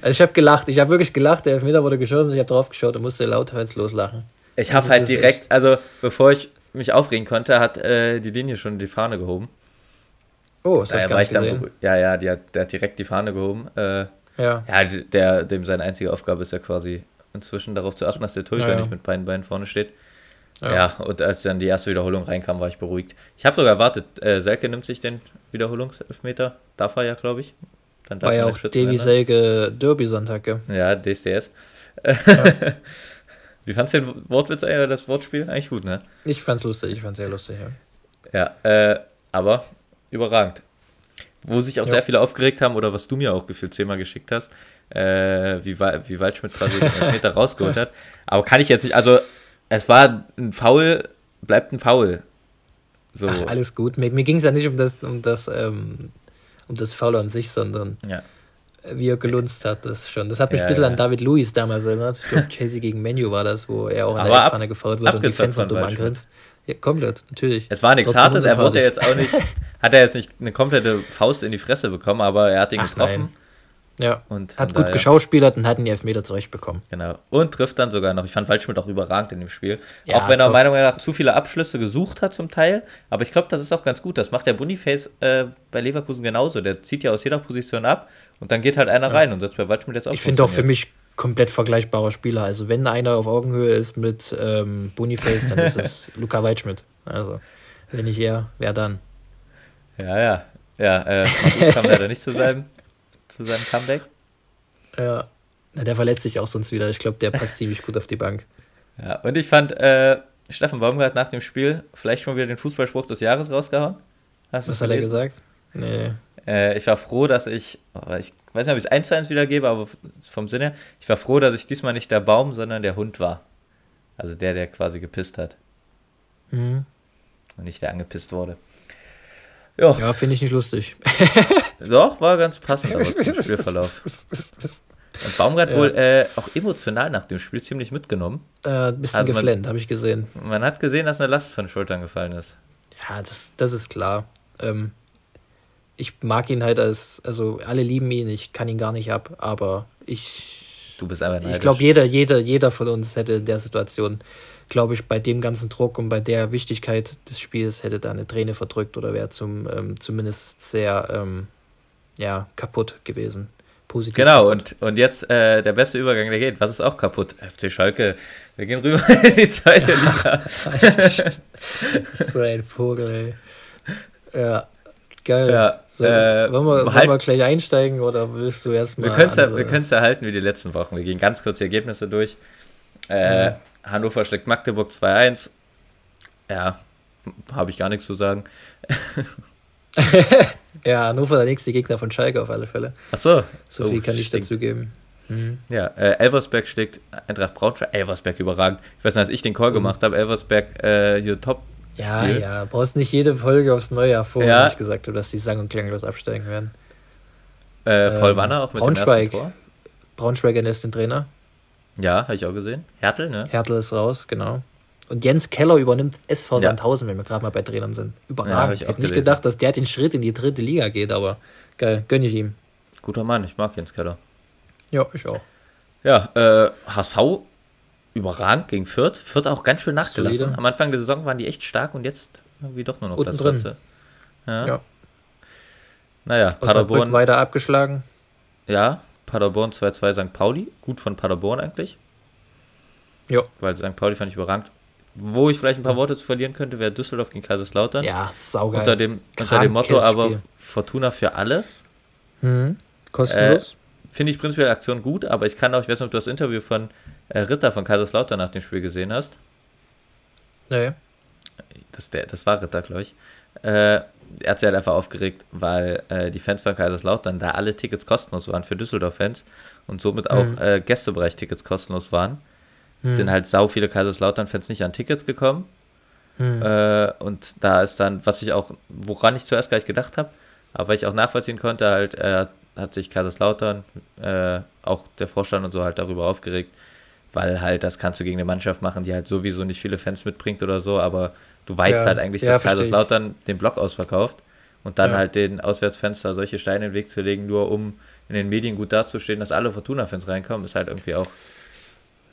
also ich habe gelacht, ich habe wirklich gelacht, der Elfmeter wurde geschossen, ich habe drauf geschaut und musste lauthals loslachen. Ich habe also, halt direkt, also bevor ich mich aufregen konnte, hat äh, die Linie schon die Fahne gehoben. Oh, das habe ich gar nicht gesehen. Ja, ja, die hat, der hat direkt die Fahne gehoben. Äh, ja. Ja, der, dem seine einzige Aufgabe ist ja quasi inzwischen darauf zu achten, dass der Torhüter ja, ja. nicht mit beiden Beinen vorne steht. Ja. ja. und als dann die erste Wiederholung reinkam, war ich beruhigt. Ich habe sogar erwartet, äh, Selke nimmt sich den Wiederholungselfmeter. Darf er ja, glaube ich. Dann darf war ja auch Davy Selke Derby-Sonntag, ja. Ja, DSDS. Ja. Wie fandst du den Wortwitz, äh, das Wortspiel? Eigentlich gut, ne? Ich fand's lustig, ich fand's sehr lustig, ja. Ja, äh, aber überragend wo sich auch ja. sehr viele aufgeregt haben oder was du mir auch gefühlt zehnmal geschickt hast, äh, wie, wie Waldschmidt quasi den Meter rausgeholt hat. Aber kann ich jetzt nicht, also es war ein Foul, bleibt ein Foul. So. Ach, alles gut. Mir, mir ging es ja nicht um das, um das, ähm, um das Foul an sich, sondern ja. Wie er gelunzt hat, das schon. Das hat mich ja, ein bisschen ja. an David Lewis damals erinnert. Ich glaube, Chelsea gegen Menu war das, wo er auch in der Pfanne gefault wird und die Fans von dumm angrinst. Ja, komplett, natürlich. Es war nichts Hartes, er wurde jetzt auch nicht, hat er jetzt nicht eine komplette Faust in die Fresse bekommen, aber er hat ihn Ach, getroffen. Nein. Ja, und hat gut daher, geschauspielert und hat einen Elfmeter zurechtbekommen. Genau. Und trifft dann sogar noch. Ich fand Waldschmidt auch überragend in dem Spiel. Ja, auch wenn er meiner Meinung nach zu viele Abschlüsse gesucht hat zum Teil. Aber ich glaube, das ist auch ganz gut. Das macht der Boniface äh, bei Leverkusen genauso. Der zieht ja aus jeder Position ab und dann geht halt einer ja. rein. Und das bei Waldschmidt jetzt auch Ich finde auch für mich komplett vergleichbarer Spieler. Also wenn einer auf Augenhöhe ist mit ähm, Boniface, dann ist es Luca Waldschmidt. Also wenn nicht er, wer dann? Ja, ja. Ja, äh, kam leider nicht zu sein zu seinem Comeback. Ja, der verletzt sich auch sonst wieder. Ich glaube, der passt ziemlich gut auf die Bank. Ja, und ich fand, äh, Steffen Baumgart nach dem Spiel vielleicht schon wieder den Fußballspruch des Jahres rausgehauen. Hast Was hat er gesagt? Nee. Äh, ich war froh, dass ich, oh, ich weiß nicht, ob ich es eins zu eins wiedergebe, aber vom Sinne her, ich war froh, dass ich diesmal nicht der Baum, sondern der Hund war. Also der, der quasi gepisst hat. Mhm. Und nicht der angepisst wurde. Ja, ja finde ich nicht lustig. Doch, war ganz passend aber zum Spielverlauf. Und Baumgart ja. wohl äh, auch emotional nach dem Spiel ziemlich mitgenommen. Äh, bisschen also geflennt, habe ich gesehen. Man hat gesehen, dass eine Last von den Schultern gefallen ist. Ja, das, das ist klar. Ähm, ich mag ihn halt als, also alle lieben ihn, ich kann ihn gar nicht ab, aber ich. Du bist einfach neidisch. Ich glaube, jeder, jeder, jeder von uns hätte in der Situation glaube ich, bei dem ganzen Druck und bei der Wichtigkeit des Spiels hätte da eine Träne verdrückt oder wäre zum, ähm, zumindest sehr ähm, ja, kaputt gewesen. Positiv genau, und, und jetzt äh, der beste Übergang, der geht. Was ist auch kaputt? FC Schalke. Wir gehen rüber in die zweite Liga. so ein Vogel, ey. Ja, geil. Ja, so, äh, wollen, wir, halt, wollen wir gleich einsteigen oder willst du erstmal. Wir können es ja, ja halten wie die letzten Wochen. Wir gehen ganz kurz die Ergebnisse durch. Äh, mhm. Hannover schlägt Magdeburg 2-1. Ja, habe ich gar nichts zu sagen. ja, Hannover der nächste Gegner von Schalke auf alle Fälle. Ach so. So viel oh, kann ich stinkt. dazu geben. Mhm. Ja, äh, Elversberg schlägt Eintracht Braunschweig. Elversberg überragend. Ich weiß nicht, als ich den Call mhm. gemacht habe, Elversberg äh, hier top. Ja, ja, brauchst nicht jede Folge aufs Neue hervor, ja. ich gesagt habe, dass die sang- und klanglos absteigen werden. Äh, Paul ähm, Wanner auch mit Braunschweig. dem ersten Tor. Braunschweig ist den Trainer. Ja, habe ich auch gesehen. Hertel, ne? Hertel ist raus, genau. Und Jens Keller übernimmt SV ja. Sandhausen, wenn wir gerade mal bei Trainern sind. Überragend. Ja, ich hätte nicht gedacht, dass der den Schritt in die dritte Liga geht, aber geil, gönne ich ihm. Guter Mann, ich mag Jens Keller. Ja, ich auch. Ja, äh, HSV überragend gegen Fürth. Fürth auch ganz schön nachgelassen. Solide. Am Anfang der Saison waren die echt stark und jetzt irgendwie doch nur noch Unten Platz drin. Ja. ja. Naja, Paderborn. weiter abgeschlagen. Ja, Paderborn 2-2 St. Pauli. Gut von Paderborn eigentlich. Ja. Weil St. Pauli fand ich überragend. Wo ich vielleicht ein paar Worte zu verlieren könnte, wäre Düsseldorf gegen Kaiserslautern. Ja, saugeil. Unter dem, unter dem Motto aber. Fortuna für alle. Mhm. Kostenlos. Äh, Finde ich prinzipiell Aktion gut, aber ich kann auch, ich weiß nicht, ob du das Interview von äh, Ritter von Kaiserslautern nach dem Spiel gesehen hast. Nee. Das, der, das war Ritter, glaube ich. Äh, er hat sich halt einfach aufgeregt, weil äh, die Fans von Kaiserslautern da alle Tickets kostenlos waren für Düsseldorf-Fans und somit auch mhm. äh, Gästebereich-Tickets kostenlos waren. Mhm. Sind halt sau viele Kaiserslautern-Fans nicht an Tickets gekommen. Mhm. Äh, und da ist dann, was ich auch, woran ich zuerst gar nicht gedacht habe, aber weil ich auch nachvollziehen konnte, halt, äh, hat sich Kaiserslautern, äh, auch der Vorstand und so halt darüber aufgeregt, weil halt das kannst du gegen eine Mannschaft machen, die halt sowieso nicht viele Fans mitbringt oder so, aber Du weißt ja, halt eigentlich, dass ja, Kaiserslautern den Block ausverkauft und dann ja. halt den Auswärtsfenster solche Steine in den Weg zu legen, nur um in den Medien gut dazustehen, dass alle Fortuna-Fans reinkommen, ist halt irgendwie auch.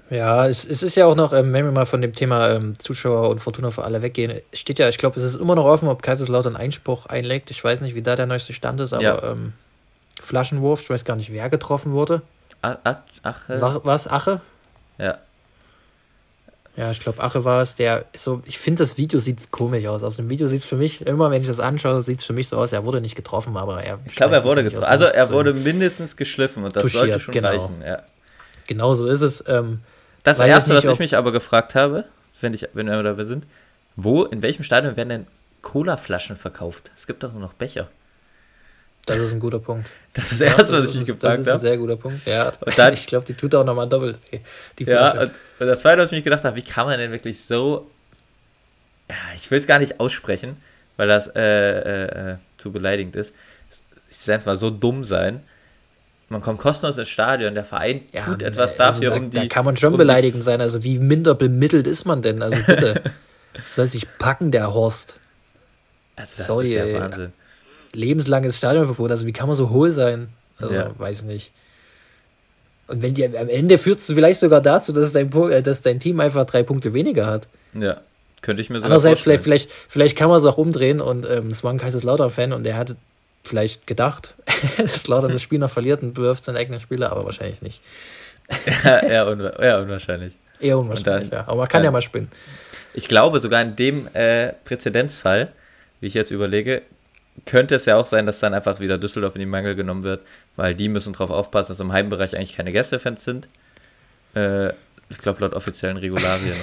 Ja, es, es ist ja auch noch, ähm, wenn wir mal von dem Thema ähm, Zuschauer und Fortuna für alle weggehen, steht ja, ich glaube, es ist immer noch offen, ob Kaiserslautern Einspruch einlegt. Ich weiß nicht, wie da der neueste Stand ist, aber ja. ähm, Flaschenwurf, ich weiß gar nicht, wer getroffen wurde. A Ache? War es Ache? Ja. Ja, ich glaube, Ache war es, der so, ich finde, das Video sieht komisch aus. Auf dem Video sieht es für mich, immer wenn ich das anschaue, sieht es für mich so aus, er wurde nicht getroffen, aber er. Ich glaube, er wurde getroffen. Also er wurde mindestens geschliffen und das touchiert, sollte schon genau. reichen, ja. Genau so ist es. Ähm, das Erste, nicht, was ich mich aber gefragt habe, wenn, ich, wenn wir dabei sind, wo, in welchem Stadion werden denn Cola-Flaschen verkauft? Es gibt doch nur noch Becher. Das ist ein guter Punkt. Das ist das Erste, was ich mich gefragt habe. Das ist ein sehr guter Punkt. Ja, dann, ich glaube, die tut auch nochmal doppelt. Die ja, und, das Zweite, was ich mich gedacht habe, wie kann man denn wirklich so. Ja, ich will es gar nicht aussprechen, weil das äh, äh, äh zu beleidigend ist. Ich sage es mal so dumm sein. Man kommt kostenlos ins Stadion, der Verein ja, tut etwas also dafür, da, um die. Da kann man schon um beleidigend sein. Also, wie minder bemittelt ist man denn? Also, bitte. das soll sich packen, der Horst. Also das Sorry, ist ja ey. Wahnsinn lebenslanges Stadionverbot. Also wie kann man so hohl sein? Also ja. weiß nicht. Und wenn die am Ende führt es vielleicht sogar dazu, dass dein, äh, dass dein Team einfach drei Punkte weniger hat. Ja, könnte ich mir so Andererseits, vielleicht, vielleicht, vielleicht kann man es auch umdrehen und ähm, das war ein Kaiserslautern-Fan und der hatte vielleicht gedacht, dass Lautern das Spiel noch verliert und bewirft seinen eigenen Spieler, aber wahrscheinlich nicht. ja, eher, unwa eher unwahrscheinlich. Eher unwahrscheinlich, dann, ja. Aber man kann ja, ja mal spinnen. Ich glaube, sogar in dem äh, Präzedenzfall, wie ich jetzt überlege, könnte es ja auch sein, dass dann einfach wieder Düsseldorf in die Mangel genommen wird, weil die müssen darauf aufpassen, dass im Heimbereich eigentlich keine Gästefans sind. Äh, ich glaube, laut offiziellen Regularien.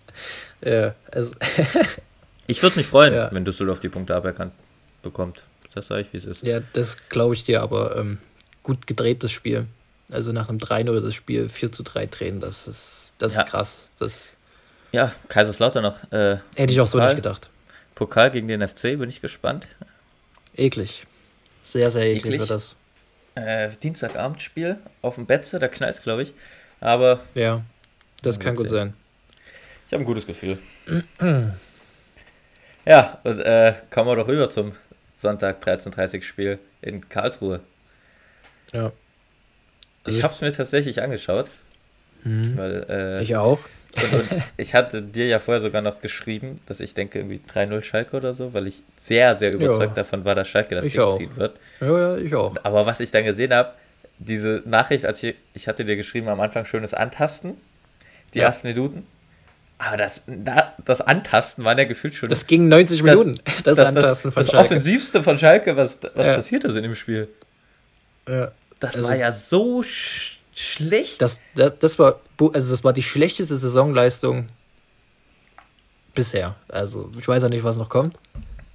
ja, also. ich würde mich freuen, ja. wenn Düsseldorf die Punkte aberkannt bekommt. Das sage ich, wie es ist. Ja, das glaube ich dir, aber ähm, gut gedrehtes Spiel. Also nach einem 3-0 das Spiel 4 zu 3 drehen, das ist, das ja. ist krass. Das ja, Kaiserslautern noch. Äh, Hätte ich auch so nicht gedacht. Pokal gegen den FC, bin ich gespannt. Eklig. Sehr, sehr eklig, eklig. wird das. Äh, Dienstagabendspiel auf dem Betze, da knallt es, glaube ich. Aber. Ja, das kann gut sein. Ich habe ein gutes Gefühl. ja, und äh, kommen wir doch rüber zum Sonntag 13.30 Spiel in Karlsruhe. Ja. Also ich habe es mir tatsächlich angeschaut. Mhm. Weil, äh, ich auch. Und, und, ich hatte dir ja vorher sogar noch geschrieben, dass ich denke irgendwie 3-0 Schalke oder so, weil ich sehr, sehr überzeugt ja. davon war, dass Schalke das Ding ziehen wird. Ja, ja, ich auch. Aber was ich dann gesehen habe, diese Nachricht, als ich, ich hatte dir geschrieben, am Anfang schönes Antasten, die ja. ersten Minuten. Aber das, das Antasten war ja gefühlt schon. Das ging 90 Minuten, das, das Antasten das, von Schalke. Das offensivste von Schalke, was, was ja. passiert ist in dem Spiel. Ja. Das also, war ja so schlecht. Das, das, das, war, also das war die schlechteste Saisonleistung bisher. Also ich weiß ja nicht, was noch kommt.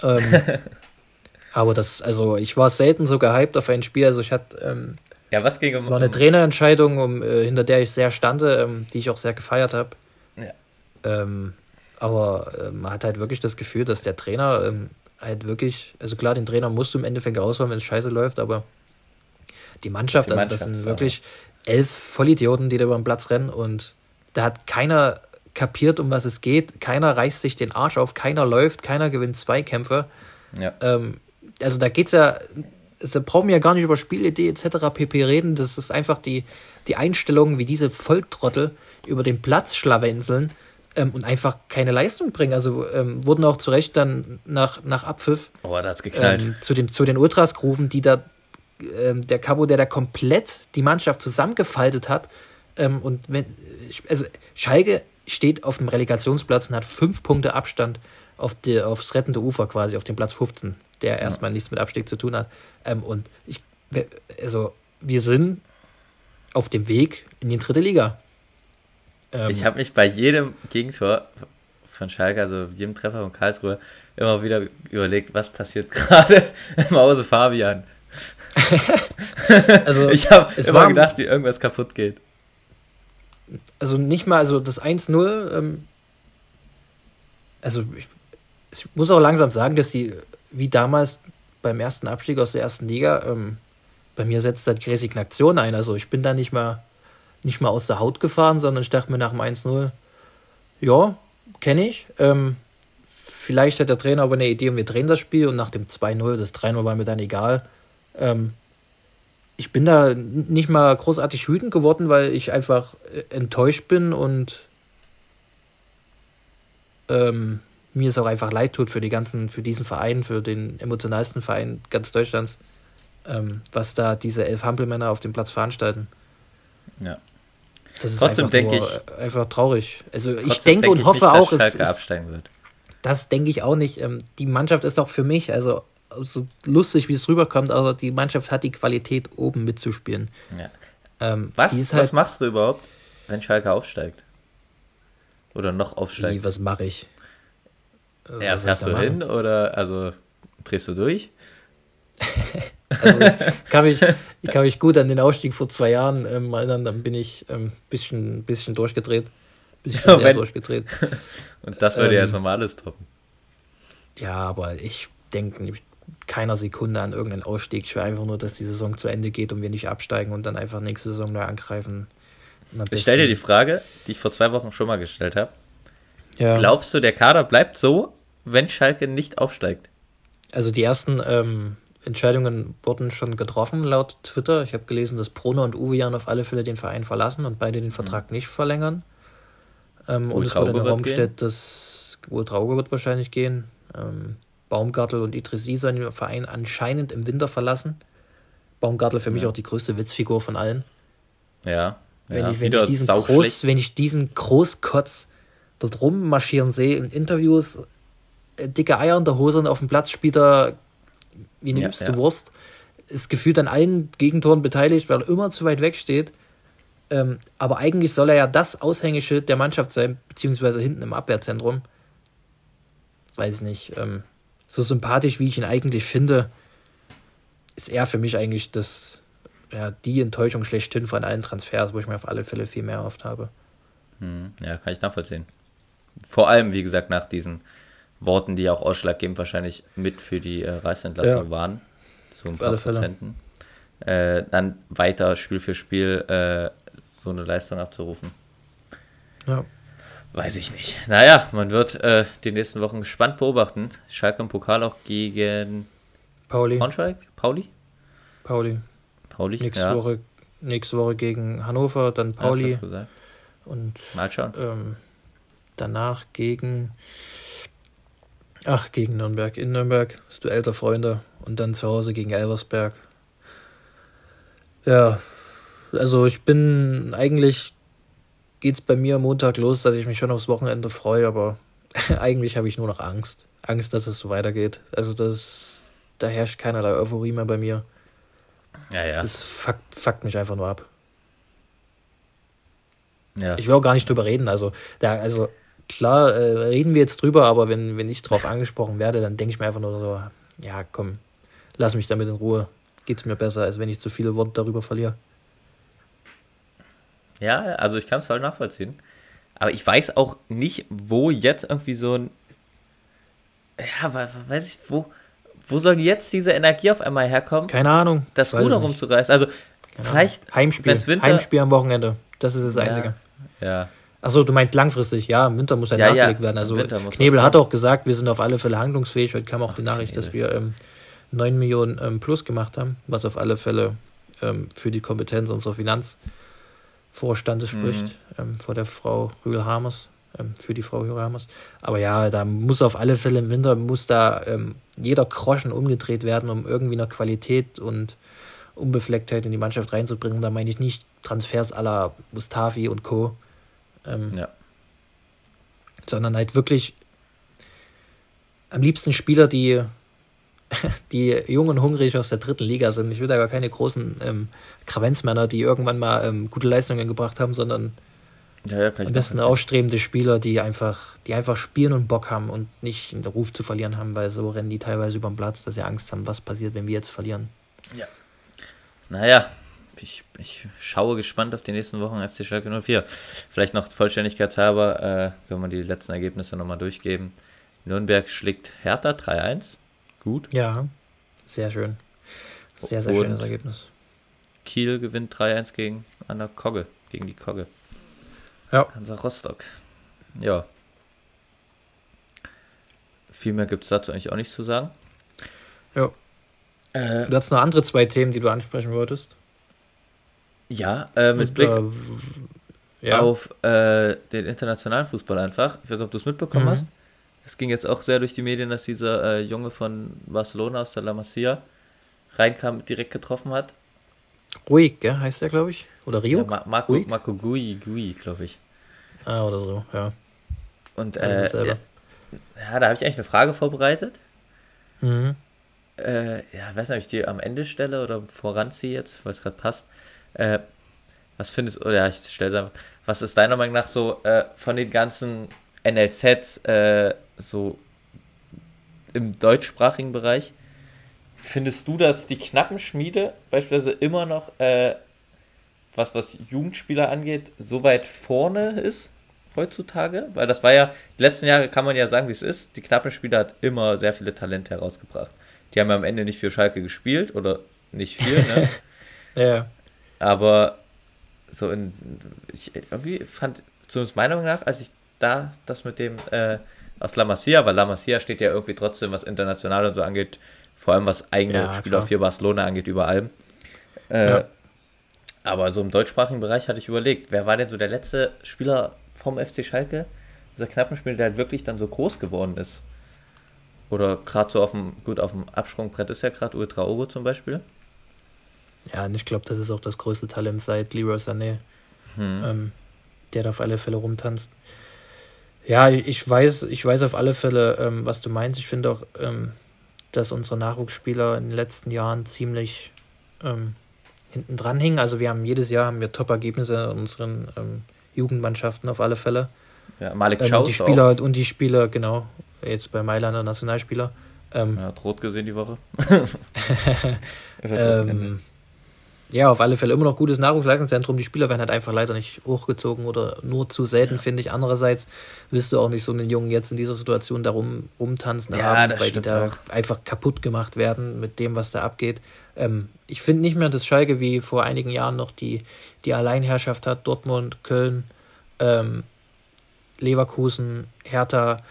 Ähm, aber das, also ich war selten so gehypt auf ein Spiel. Also ich hatte. Ähm, ja, was ging um? Es war eine Trainerentscheidung, um, äh, hinter der ich sehr stande, ähm, die ich auch sehr gefeiert habe. Ja. Ähm, aber äh, man hat halt wirklich das Gefühl, dass der Trainer ähm, halt wirklich, also klar, den Trainer musst du im Endeffekt rausholen, wenn es scheiße läuft, aber die Mannschaft, die also das sind wirklich elf Vollidioten, die da über den Platz rennen und da hat keiner kapiert, um was es geht. Keiner reißt sich den Arsch auf, keiner läuft, keiner gewinnt Zweikämpfe. Ja. Ähm, also da geht es ja, da brauchen wir ja gar nicht über Spielidee etc. pp. reden. Das ist einfach die, die Einstellung, wie diese Volltrottel über den Platz schlawenzeln ähm, und einfach keine Leistung bringen. Also ähm, wurden auch zu Recht dann nach, nach Abpfiff oh. Ähm, zu, den, zu den Ultras gerufen, die da ähm, der Cabo, der da komplett die Mannschaft zusammengefaltet hat. Ähm, und wenn, also Schalke steht auf dem Relegationsplatz und hat fünf Punkte Abstand auf die, aufs rettende Ufer quasi, auf dem Platz 15, der erstmal nichts mit Abstieg zu tun hat. Ähm, und ich, also wir sind auf dem Weg in die dritte Liga. Ähm, ich habe mich bei jedem Gegentor von Schalke, also jedem Treffer von Karlsruhe, immer wieder überlegt, was passiert gerade im Hause Fabian. also, ich habe immer war, gedacht, wie irgendwas kaputt geht. Also nicht mal, also das 1-0, ähm, also ich, ich, muss auch langsam sagen, dass die, wie damals beim ersten Abstieg aus der ersten Liga, ähm, bei mir setzt da die Resignation ein. Also ich bin da nicht mal, nicht mal aus der Haut gefahren, sondern ich dachte mir nach dem 1-0, ja, kenne ich. Ähm, vielleicht hat der Trainer aber eine Idee und wir drehen das Spiel und nach dem 2-0, das 3-0 war mir dann egal. Ähm, ich bin da nicht mal großartig wütend geworden, weil ich einfach äh, enttäuscht bin und ähm, mir es auch einfach leid tut für die ganzen, für diesen Verein, für den emotionalsten Verein ganz Deutschlands, ähm, was da diese elf Hampelmänner auf dem Platz veranstalten. Ja. Das ist trotzdem denke ich einfach traurig. Also ich denke und hoffe nicht, auch, es absteigen wird. Das denke ich auch nicht. Ähm, die Mannschaft ist doch für mich, also so lustig, wie es rüberkommt, aber die Mannschaft hat die Qualität, oben mitzuspielen. Ja. Ähm, was, halt, was machst du überhaupt, wenn Schalke aufsteigt? Oder noch aufsteigt? Wie, was mache ich? Ja, fährst du hin oder also drehst du durch? Also ich kann mich, ich kann mich gut an den Ausstieg vor zwei Jahren ähm, erinnern, dann bin ich ein ähm, bisschen, bisschen durchgedreht. Bisschen ja, sehr wenn, durchgedreht. Und das würde ähm, ja normal alles toppen. Ja, aber ich denke keiner Sekunde an irgendeinen Ausstieg. Ich will einfach nur, dass die Saison zu Ende geht und wir nicht absteigen und dann einfach nächste Saison neu angreifen. Ich stelle dir die Frage, die ich vor zwei Wochen schon mal gestellt habe. Ja. Glaubst du, der Kader bleibt so, wenn Schalke nicht aufsteigt? Also die ersten ähm, Entscheidungen wurden schon getroffen laut Twitter. Ich habe gelesen, dass Brunner und Uwe Jan auf alle Fälle den Verein verlassen und beide den Vertrag mhm. nicht verlängern. Ähm, und es wurde in den Raum gestellt, dass Uwe Trauge wird wahrscheinlich gehen. Ähm, Baumgartel und Idrissi sollen den Verein anscheinend im Winter verlassen. Baumgartel für mich auch die größte Witzfigur von allen. Ja. Wenn, ja, ich, wenn, ich diesen Groß, wenn ich diesen Großkotz dort rummarschieren sehe in Interviews, äh, dicke Eier in der Hose und auf dem Platz spielt er wie eine ja, ja. Wurst, ist gefühlt an allen Gegentoren beteiligt, weil er immer zu weit weg steht. Ähm, aber eigentlich soll er ja das Aushängeschild der Mannschaft sein, beziehungsweise hinten im Abwehrzentrum. Weiß ich nicht. Ähm, so sympathisch, wie ich ihn eigentlich finde, ist er für mich eigentlich das, ja, die Enttäuschung schlechthin von allen Transfers, wo ich mir auf alle Fälle viel mehr erhofft habe. Hm, ja, kann ich nachvollziehen. Vor allem, wie gesagt, nach diesen Worten, die auch ausschlaggebend wahrscheinlich mit für die äh, Reißentlassung ja. waren. Zu ein paar Prozenten. Äh, dann weiter Spiel für Spiel äh, so eine Leistung abzurufen. Ja. Weiß ich nicht. Naja, man wird äh, die nächsten Wochen gespannt beobachten. Schalke im Pokal auch gegen Pauli. Braunschweig? Pauli? Pauli. Pauli, nächste ja. Woche, nächste Woche gegen Hannover, dann Pauli. Ja, und Mal schauen. Ähm, danach gegen Ach, gegen Nürnberg. In Nürnberg, das Duell der Freunde. Und dann zu Hause gegen Elversberg. Ja, also ich bin eigentlich geht es bei mir Montag los, dass ich mich schon aufs Wochenende freue, aber eigentlich habe ich nur noch Angst. Angst, dass es so weitergeht. Also das, da herrscht keinerlei Euphorie mehr bei mir. Ja, ja. Das fuckt, fuckt mich einfach nur ab. Ja. Ich will auch gar nicht drüber reden. Also, da, also klar, äh, reden wir jetzt drüber, aber wenn, wenn ich drauf angesprochen werde, dann denke ich mir einfach nur so, ja, komm, lass mich damit in Ruhe. Geht es mir besser, als wenn ich zu viele Worte darüber verliere. Ja, also ich kann es voll nachvollziehen. Aber ich weiß auch nicht, wo jetzt irgendwie so ein. Ja, weiß ich, wo, wo soll jetzt diese Energie auf einmal herkommen? Keine Ahnung. Das Ruder rumzureißen. Also, genau. vielleicht. Heimspiel. Winter, Heimspiel am Wochenende. Das ist das Einzige. Ja. ja. Achso, du meinst langfristig, ja, im Winter muss halt ja, nachgelegt ja, werden. Also Knebel hat auch gesagt, wir sind auf alle Fälle handlungsfähig. Heute kam auch Ach, die Nachricht, Knebel. dass wir ähm, 9 Millionen ähm, plus gemacht haben, was auf alle Fälle ähm, für die Kompetenz unserer Finanzvorstandes mhm. spricht, ähm, vor der Frau Rühl-Hamers, ähm, für die Frau Rühl-Hamers. Aber ja, da muss auf alle Fälle im Winter, muss da ähm, jeder Groschen umgedreht werden, um irgendwie eine Qualität und Unbeflecktheit in die Mannschaft reinzubringen. Da meine ich nicht Transfers aller Mustafi und Co., ähm, ja. Sondern halt wirklich am liebsten Spieler, die, die jung und hungrig aus der dritten Liga sind. Ich will da gar keine großen ähm, Kravenzmänner, die irgendwann mal ähm, gute Leistungen gebracht haben, sondern ja, ja, am besten aufstrebende Spieler, die einfach, die einfach spielen und Bock haben und nicht den Ruf zu verlieren haben, weil so rennen die teilweise über den Platz, dass sie Angst haben, was passiert, wenn wir jetzt verlieren. Ja. Naja, ich, ich schaue gespannt auf die nächsten Wochen FC Schalke 04. Vielleicht noch vollständigkeitshalber äh, können wir die letzten Ergebnisse nochmal durchgeben. Nürnberg schlägt Hertha 3-1. Gut. Ja, sehr schön. Sehr, sehr Und schönes Ergebnis. Kiel gewinnt 3-1 gegen an der Kogge, gegen die Kogge. Ja. Hansa Rostock. Ja. Viel mehr gibt es dazu eigentlich auch nicht zu sagen. Ja. Äh, du hast noch andere zwei Themen, die du ansprechen wolltest. Ja, äh, mit Und, Blick äh, ja. auf äh, den internationalen Fußball einfach. Ich weiß nicht, ob du es mitbekommen mhm. hast. Es ging jetzt auch sehr durch die Medien, dass dieser äh, Junge von Barcelona aus der La Masia reinkam, direkt getroffen hat. Ruhig, gell? heißt der, glaube ich. Oder Rio? Ja, Ma Marco, Marco Gui, Gui glaube ich. Ah, oder so, ja. Und äh, ja, ja, da habe ich eigentlich eine Frage vorbereitet. Mhm. Äh, ja, weiß nicht, ob ich die am Ende stelle oder voranziehe jetzt, weil es gerade passt. Äh, was findest du, oder ich stelle es einfach, was ist deiner Meinung nach so äh, von den ganzen NLZs äh, so im deutschsprachigen Bereich, Findest du, dass die Knappenschmiede beispielsweise immer noch, äh, was, was Jugendspieler angeht, so weit vorne ist heutzutage? Weil das war ja, die letzten Jahre kann man ja sagen, wie es ist. Die Knappenschmiede hat immer sehr viele Talente herausgebracht. Die haben ja am Ende nicht für Schalke gespielt oder nicht viel, ne? ja. Aber so in, ich irgendwie fand, zumindest meiner Meinung nach, als ich da das mit dem äh, aus La Masia, weil La Masia steht ja irgendwie trotzdem, was international und so angeht, vor allem was eigene ja, Spieler für Barcelona angeht, überall. Äh, ja. Aber so im deutschsprachigen Bereich hatte ich überlegt, wer war denn so der letzte Spieler vom FC Schalke, dieser Knappenspieler, der halt wirklich dann so groß geworden ist? Oder gerade so auf dem, gut, auf dem Absprungbrett ist ja gerade Ultra Ogo zum Beispiel. Ja, und ich glaube, das ist auch das größte Talent seit Leroy Sané, hm. ähm, der da auf alle Fälle rumtanzt. Ja, ich weiß, ich weiß auf alle Fälle, ähm, was du meinst. Ich finde auch, ähm, dass unsere Nachwuchsspieler in den letzten Jahren ziemlich ähm, hinten dran hingen. Also wir haben jedes Jahr haben wir Top-Ergebnisse in unseren ähm, Jugendmannschaften auf alle Fälle. Ja, Malik ähm, und die Spieler auch. und die Spieler, genau, jetzt bei Mailander Nationalspieler. Ähm, ja, hat rot gesehen die Woche. ähm, ja, auf alle Fälle immer noch gutes Nahrungsleistungszentrum. Die Spieler werden halt einfach leider nicht hochgezogen oder nur zu selten, ja. finde ich. Andererseits willst du auch nicht so einen Jungen jetzt in dieser Situation darum rumtanzen ja, haben, weil die da auch. einfach kaputt gemacht werden mit dem, was da abgeht. Ähm, ich finde nicht mehr, dass Schalke wie vor einigen Jahren noch die, die Alleinherrschaft hat. Dortmund, Köln, ähm, Leverkusen, Hertha.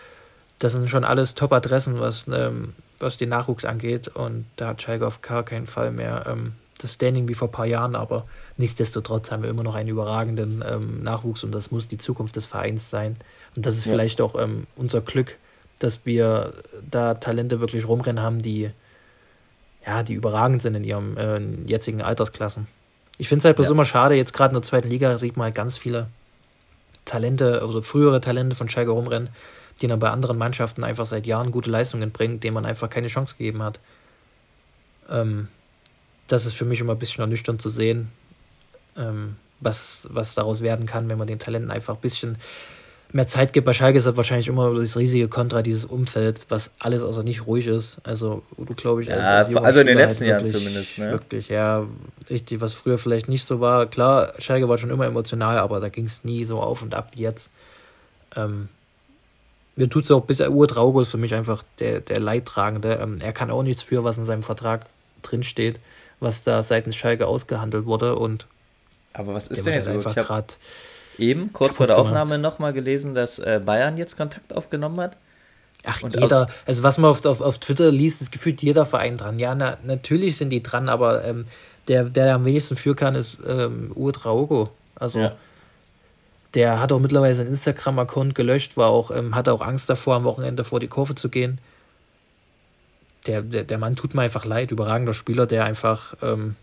Das sind schon alles Top-Adressen, was, ähm, was den Nachwuchs angeht. Und da hat Schalke auf gar keinen Fall mehr ähm, das Standing wie vor ein paar Jahren, aber nichtsdestotrotz haben wir immer noch einen überragenden ähm, Nachwuchs und das muss die Zukunft des Vereins sein. Und das ist ja. vielleicht auch ähm, unser Glück, dass wir da Talente wirklich rumrennen haben, die ja, die überragend sind in ihrem äh, jetzigen Altersklassen. Ich finde es halt bloß ja. immer schade, jetzt gerade in der zweiten Liga sieht man halt ganz viele Talente, also frühere Talente von Schalke rumrennen, die dann bei anderen Mannschaften einfach seit Jahren gute Leistungen bringen, denen man einfach keine Chance gegeben hat. Ähm, das ist für mich immer ein bisschen ernüchternd zu sehen, ähm, was, was daraus werden kann, wenn man den Talenten einfach ein bisschen mehr Zeit gibt. Bei Schalke ist das wahrscheinlich immer das riesige Kontra, dieses Umfeld, was alles außer nicht ruhig ist. Also, du glaube ich, ja, als, als also in den letzten halt wirklich, Jahren zumindest. Ne? Wirklich, ja, richtig, was früher vielleicht nicht so war. Klar, Schalke war schon immer emotional, aber da ging es nie so auf und ab wie jetzt. Ähm, mir tut es auch bis Ur Traugo ist für mich einfach der, der Leidtragende. Ähm, er kann auch nichts für, was in seinem Vertrag drinsteht was da seitens Schalke ausgehandelt wurde. Und Aber was ist denn jetzt halt so? Ich habe eben kurz vor der Aufnahme nochmal gelesen, dass äh, Bayern jetzt Kontakt aufgenommen hat. Ach, und jeder, also was man auf, auf, auf Twitter liest, ist gefühlt jeder Verein dran. Ja, na, natürlich sind die dran, aber ähm, der, der am wenigsten für kann, ist ähm, Uwe Traogo. Also ja. der hat auch mittlerweile seinen Instagram-Account gelöscht, war auch, ähm, hatte auch Angst davor, am Wochenende vor die Kurve zu gehen der, der, der Mann tut mir einfach leid. Überragender Spieler, der einfach, ähm,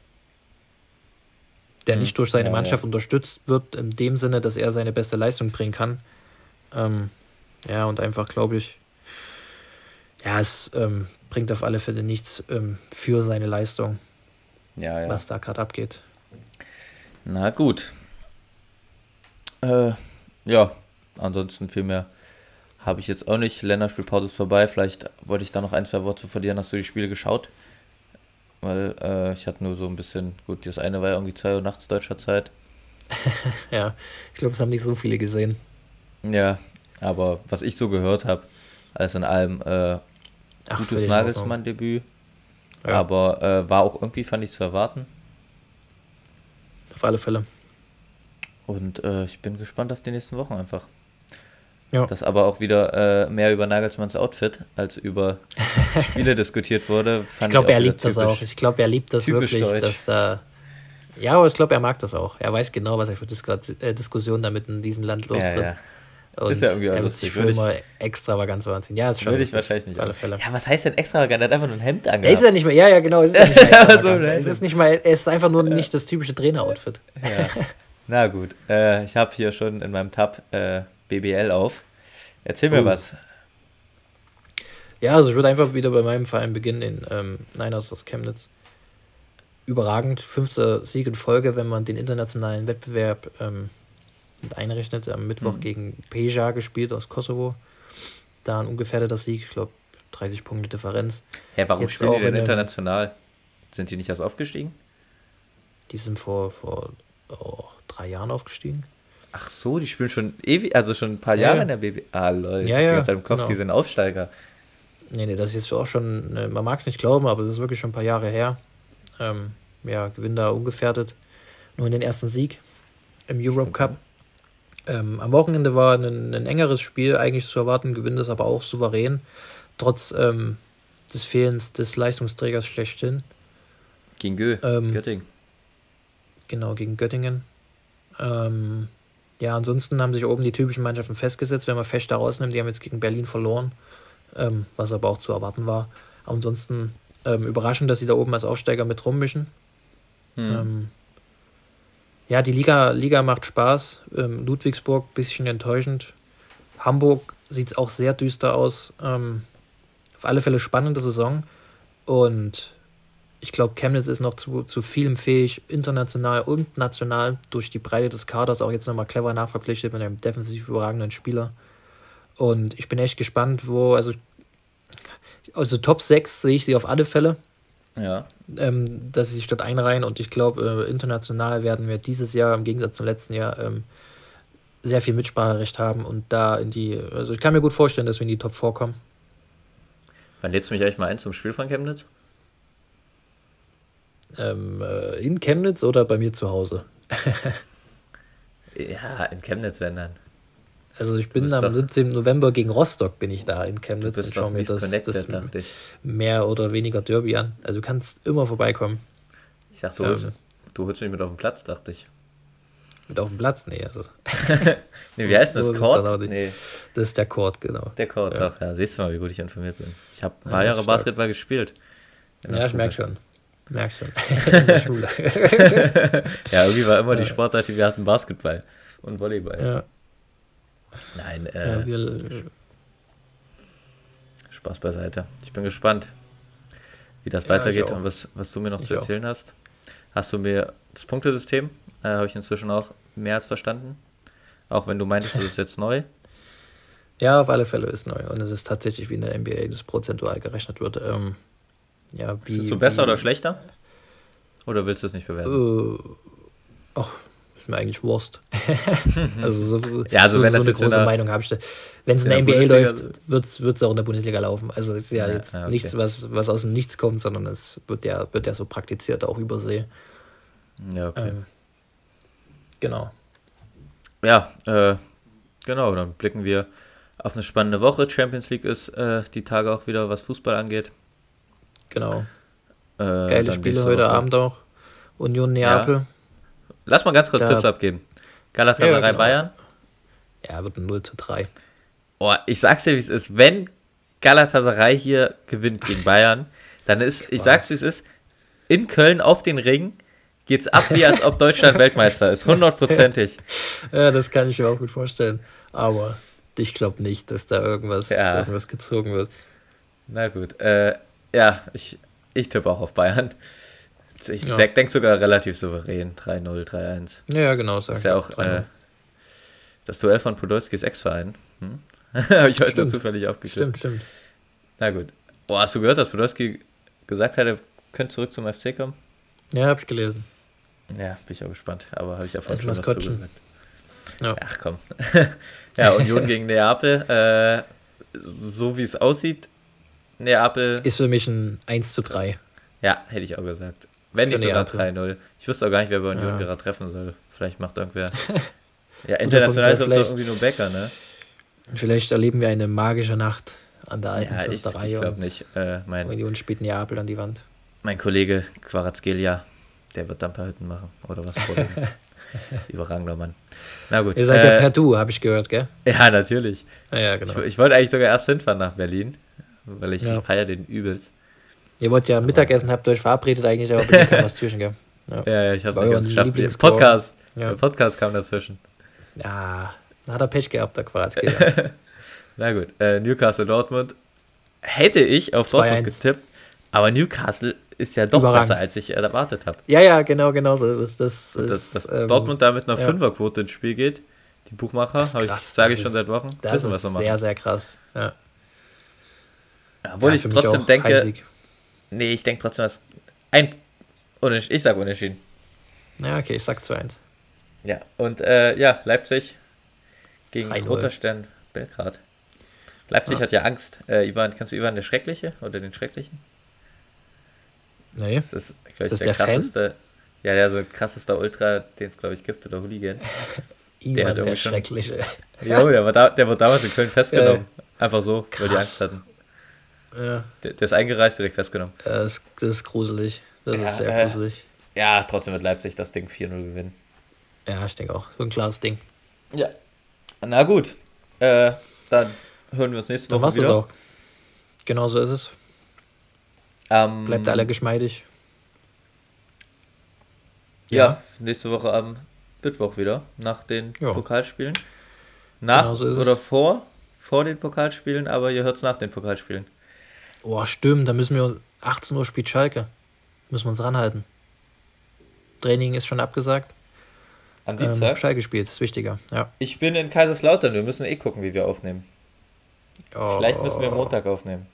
der hm. nicht durch seine ja, Mannschaft ja. unterstützt wird, in dem Sinne, dass er seine beste Leistung bringen kann. Ähm, ja, und einfach, glaube ich, ja, es ähm, bringt auf alle Fälle nichts ähm, für seine Leistung, ja, was da gerade abgeht. Na gut. Äh, ja, ansonsten viel mehr habe ich jetzt auch nicht. Länderspielpause ist vorbei. Vielleicht wollte ich da noch ein, zwei Worte verlieren. Hast du die Spiele geschaut? Weil äh, ich hatte nur so ein bisschen, gut, das eine war ja irgendwie 2 Uhr nachts deutscher Zeit. ja, ich glaube, es haben nicht so viele gesehen. Ja, aber was ich so gehört habe, alles in allem äh, Ach, gutes Nagelsmann-Debüt. Ja. Aber äh, war auch irgendwie, fand ich, zu erwarten. Auf alle Fälle. Und äh, ich bin gespannt auf die nächsten Wochen einfach. Ja. Dass aber auch wieder äh, mehr über Nagelsmanns Outfit als über Spiele diskutiert wurde. ich glaube, er liebt das auch. Ich glaube, er liebt das wirklich, deutsch. dass da. Ja, aber ich glaube, er mag das auch. Er weiß genau, was er für Dis äh, Diskussionen damit in diesem Land lostritt. Ja, ja. Und ist ja irgendwie er wird sich für immer extravagant so anziehen. Ja, ist schon. Würde ich wahrscheinlich nicht. Alle Fälle. Ja, was heißt denn extravagant? Er hat einfach nur ein Hemd angehabt. Er ist ja nicht mehr. Ja, ja, genau. Es ist ja nicht mehr so, es ist nicht mal. Es ist einfach nur nicht das typische Trainer-Outfit. Ja. Na gut. Äh, ich habe hier schon in meinem Tab äh, BBL auf. Erzähl mir oh. was. Ja, also ich würde einfach wieder bei meinem Verein beginnen, in ähm, Niners aus Chemnitz. Überragend, fünfter Sieg in Folge, wenn man den internationalen Wettbewerb ähm, mit einrechnet. Am Mittwoch mhm. gegen Peja gespielt aus Kosovo. Da ein ungefährdeter Sieg, ich glaube 30 Punkte Differenz. Hä, warum Jetzt spielen die denn international? Sind die nicht erst aufgestiegen? Die sind vor, vor oh, drei Jahren aufgestiegen. Ach so, die spielen schon ewig, also schon ein paar ja, Jahre in der BB. Ah, Leute, ja, ja, ich im Kopf, genau. die sind Aufsteiger. Nee, nee, das ist jetzt auch schon, ne, man mag es nicht glauben, aber es ist wirklich schon ein paar Jahre her. Ähm, ja, Gewinn da ungefährdet. Nur in den ersten Sieg im Europe Cup. Ähm, am Wochenende war ein, ein, engeres Spiel eigentlich zu erwarten, gewinnt es aber auch souverän, trotz ähm, des Fehlens des Leistungsträgers schlechthin. Gegen Gö, ähm, Göttingen. Genau, gegen Göttingen. Ähm, ja, ansonsten haben sich oben die typischen Mannschaften festgesetzt, wenn man Fechter rausnimmt. Die haben jetzt gegen Berlin verloren, ähm, was aber auch zu erwarten war. ansonsten ähm, überraschend, dass sie da oben als Aufsteiger mit rummischen. Mhm. ja, die Liga, Liga macht Spaß. Ähm, Ludwigsburg bisschen enttäuschend. Hamburg sieht es auch sehr düster aus. Ähm, auf alle Fälle spannende Saison. Und ich glaube, Chemnitz ist noch zu, zu vielem fähig, international und national, durch die Breite des Kaders auch jetzt nochmal clever nachverpflichtet mit einem defensiv überragenden Spieler. Und ich bin echt gespannt, wo, also, also Top 6 sehe ich sie auf alle Fälle. Ja. Ähm, dass sie sich dort einreihen und ich glaube, äh, international werden wir dieses Jahr im Gegensatz zum letzten Jahr ähm, sehr viel Mitspracherecht haben und da in die, also ich kann mir gut vorstellen, dass wir in die Top 4 kommen. Wann lädst du mich eigentlich mal ein zum Spiel von Chemnitz? Ähm, äh, in Chemnitz oder bei mir zu Hause? ja, in Chemnitz wenn dann. Also ich bin am 17. November gegen Rostock bin ich da in Chemnitz und schaue mir das, das mehr oder weniger Derby an. Also du kannst immer vorbeikommen. Ich dachte, du, ähm, du holst mich mit auf den Platz, dachte ich. Mit auf dem Platz? Nee, also. nee, wie heißt das? So Court? Nee. Das ist der Court, genau. Der Court, ja. doch. Ja, siehst du mal, wie gut ich informiert bin. Ich habe ein paar ja, Jahre Basketball gespielt. Ja, ich merke schon. Merkst schon. ja, irgendwie war immer die Sportart, die wir hatten, Basketball und Volleyball. Ja. Nein, äh, ja, wir, Spaß beiseite. Ich bin gespannt, wie das ja, weitergeht und was, was du mir noch ich zu erzählen auch. hast. Hast du mir das Punktesystem, äh, habe ich inzwischen auch mehr als verstanden? Auch wenn du meintest, das ist jetzt neu. Ja, auf alle Fälle ist neu. Und es ist tatsächlich wie in der NBA, das prozentual gerechnet wird. Ähm, ja, wie, Findest du besser wie, oder schlechter? Oder willst du es nicht bewerten? Äh, ach, ist mir eigentlich Wurst. also so, ja, also so, wenn so das eine große Meinung habe ich. Wenn es in der NBA Bundesliga läuft, wird es auch in der Bundesliga laufen. Also es ist ja, ja jetzt okay. nichts, was, was aus dem Nichts kommt, sondern es wird ja, wird ja so praktiziert, auch übersee. Ja, okay. Ähm, genau. Ja, äh, genau, dann blicken wir auf eine spannende Woche. Champions League ist äh, die Tage auch wieder, was Fußball angeht. Genau. Äh, Geile Spiele heute Woche. Abend auch. Union Neapel. Ja. Lass mal ganz kurz da. Tipps abgeben. Galatasaray ja, genau. Bayern. Ja, wird ein 0 zu 3. Oh, ich sag's dir, wie es ist. Wenn Galatasaray hier gewinnt gegen Bayern, dann ist, ich sag's wie es ist, in Köln auf den Ring geht's ab, wie als ob Deutschland Weltmeister ist. Hundertprozentig. Ja, das kann ich mir auch gut vorstellen. Aber ich glaube nicht, dass da irgendwas, ja. irgendwas gezogen wird. Na gut. Äh, ja, ich, ich tippe auch auf Bayern. Ich ja. denke sogar relativ souverän. 3-0, 3-1. Ja, genau. Sag ist ja auch äh, das Duell von Podolskis Ex-Verein. Hm? Habe ich heute stimmt. zufällig aufgeschrieben. Stimmt, stimmt. Na gut. Oh, hast du gehört, dass Podolski gesagt hat, er könnte zurück zum FC kommen? Ja, habe ich gelesen. Ja, bin ich auch gespannt. Aber habe ich ja vorhin schon was zu gesagt. Ja. Ach komm. ja, Union gegen Neapel. Äh, so wie es aussieht, Neapel. Ist für mich ein 1 zu 3. Ja, hätte ich auch gesagt. Wenn nicht sogar 3-0. Ich wusste auch gar nicht, wer bei Union ja. gerade treffen soll. Vielleicht macht irgendwer. ja, international ist doch irgendwie nur Becker, ne? Vielleicht erleben wir eine magische Nacht an der alten ja, Fürsterei. Ich, ich glaube nicht. Äh, mein, Union spielt Neapel an die Wand. Mein Kollege Quarazgelia, der wird dann ein paar Hütten machen. Oder was vorlegen. Überragender Mann. Na gut. Ihr seid äh, ja per Du, habe ich gehört, gell? Ja, natürlich. Ja, ja genau. Ich, ich wollte eigentlich sogar erst hinfahren nach Berlin weil ich, ja. ich feiere den übelst. Ihr wollt ja aber Mittagessen, habt euch verabredet eigentlich, aber bei kam was zwischen, gell? Ja, ja, ich hab's nicht ganz geschafft. Podcast, ja. Der Podcast kam dazwischen. Ja, dann hat er Pech gehabt, der Quarazki. Na gut, äh, Newcastle Dortmund hätte ich auf Dortmund getippt, aber Newcastle ist ja doch Überragend. besser, als ich erwartet habe. Ja, ja, genau, genau so ist es. Das ist, dass, dass ähm, Dortmund da mit einer ja. Fünferquote ins Spiel geht, die Buchmacher, sage ich, schon seit Wochen. Das Wissen ist sehr, sehr krass. Ja. Obwohl Ja, ich trotzdem denke, Heimsieg. nee, ich denke trotzdem, dass ein, ich sage unentschieden. Ja, okay, ich sag 2-1. Ja, und äh, ja, Leipzig gegen 3-0. Roter Stern Belgrad. Leipzig Ja. hat ja Angst. Äh, Ivan, kennst du Ivan der Schreckliche oder den Schrecklichen? Nee. Das ist, glaube ich, der, der Fan? krasseste. Ja, der so krassester Ultra, den es, glaube ich, gibt, oder Hooligan. Ivan hat der, schon- Schreckliche. Jo, der, war da, der wurde damals in Köln festgenommen. Einfach so, weil die krass. Angst hatten. Ja, Der, der ist eingereist, direkt festgenommen. das, das ist gruselig. Das Ja, ist sehr äh, gruselig. Ja, trotzdem wird Leipzig das Ding 4-0 gewinnen. Ja, ich denke auch. So ein klares Ding. Ja. Na gut. Äh, dann hören wir uns nächste Dann Woche war's das wieder. auch. Genau so ist es. Ähm, Bleibt alle geschmeidig. Ja, nächste Woche am Mittwoch wieder, nach den Ja. Pokalspielen. Nach Genau so ist es. oder vor? Vor den Pokalspielen, aber ihr hört es nach den Pokalspielen. Oh, stimmt. Da müssen wir 18 Uhr spielt Schalke. Müssen wir uns ranhalten. Training ist schon abgesagt. Am Ähm, Dienstag. Schalke spielt, ist wichtiger. Ja. ich bin in Kaiserslautern, wir müssen eh gucken, wie wir aufnehmen. Oh, Vielleicht müssen wir Montag aufnehmen.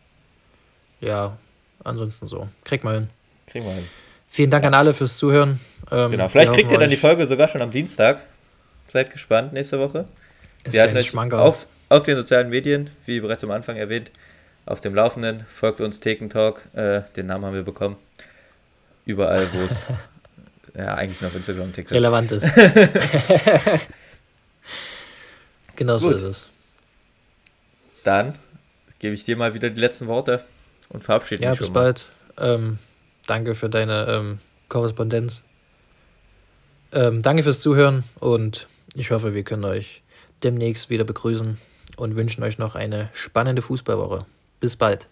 Ja, ansonsten so. Krieg mal hin. Kriegen wir hin. Vielen Dank an alle fürs Zuhören. Ähm, Genau, vielleicht kriegt ihr dann die Folge sogar schon am Dienstag. Seid gespannt nächste Woche. ist Wir kleines euch auf, auf den sozialen Medien, wie bereits am Anfang erwähnt, auf dem Laufenden. Folgt uns Thekentalk, äh, den Namen haben wir bekommen. Überall, wo es, ja, eigentlich nur auf Instagram und TikTok. relevant ist. genau so ist es. Dann gebe ich dir mal wieder die letzten Worte und verabschiede Ja, mich bis schon mal. bald. Ähm, danke für deine ähm, Korrespondenz. Ähm, danke fürs Zuhören und ich hoffe, wir können euch demnächst wieder begrüßen und wünschen euch noch eine spannende Fußballwoche. Bis bald.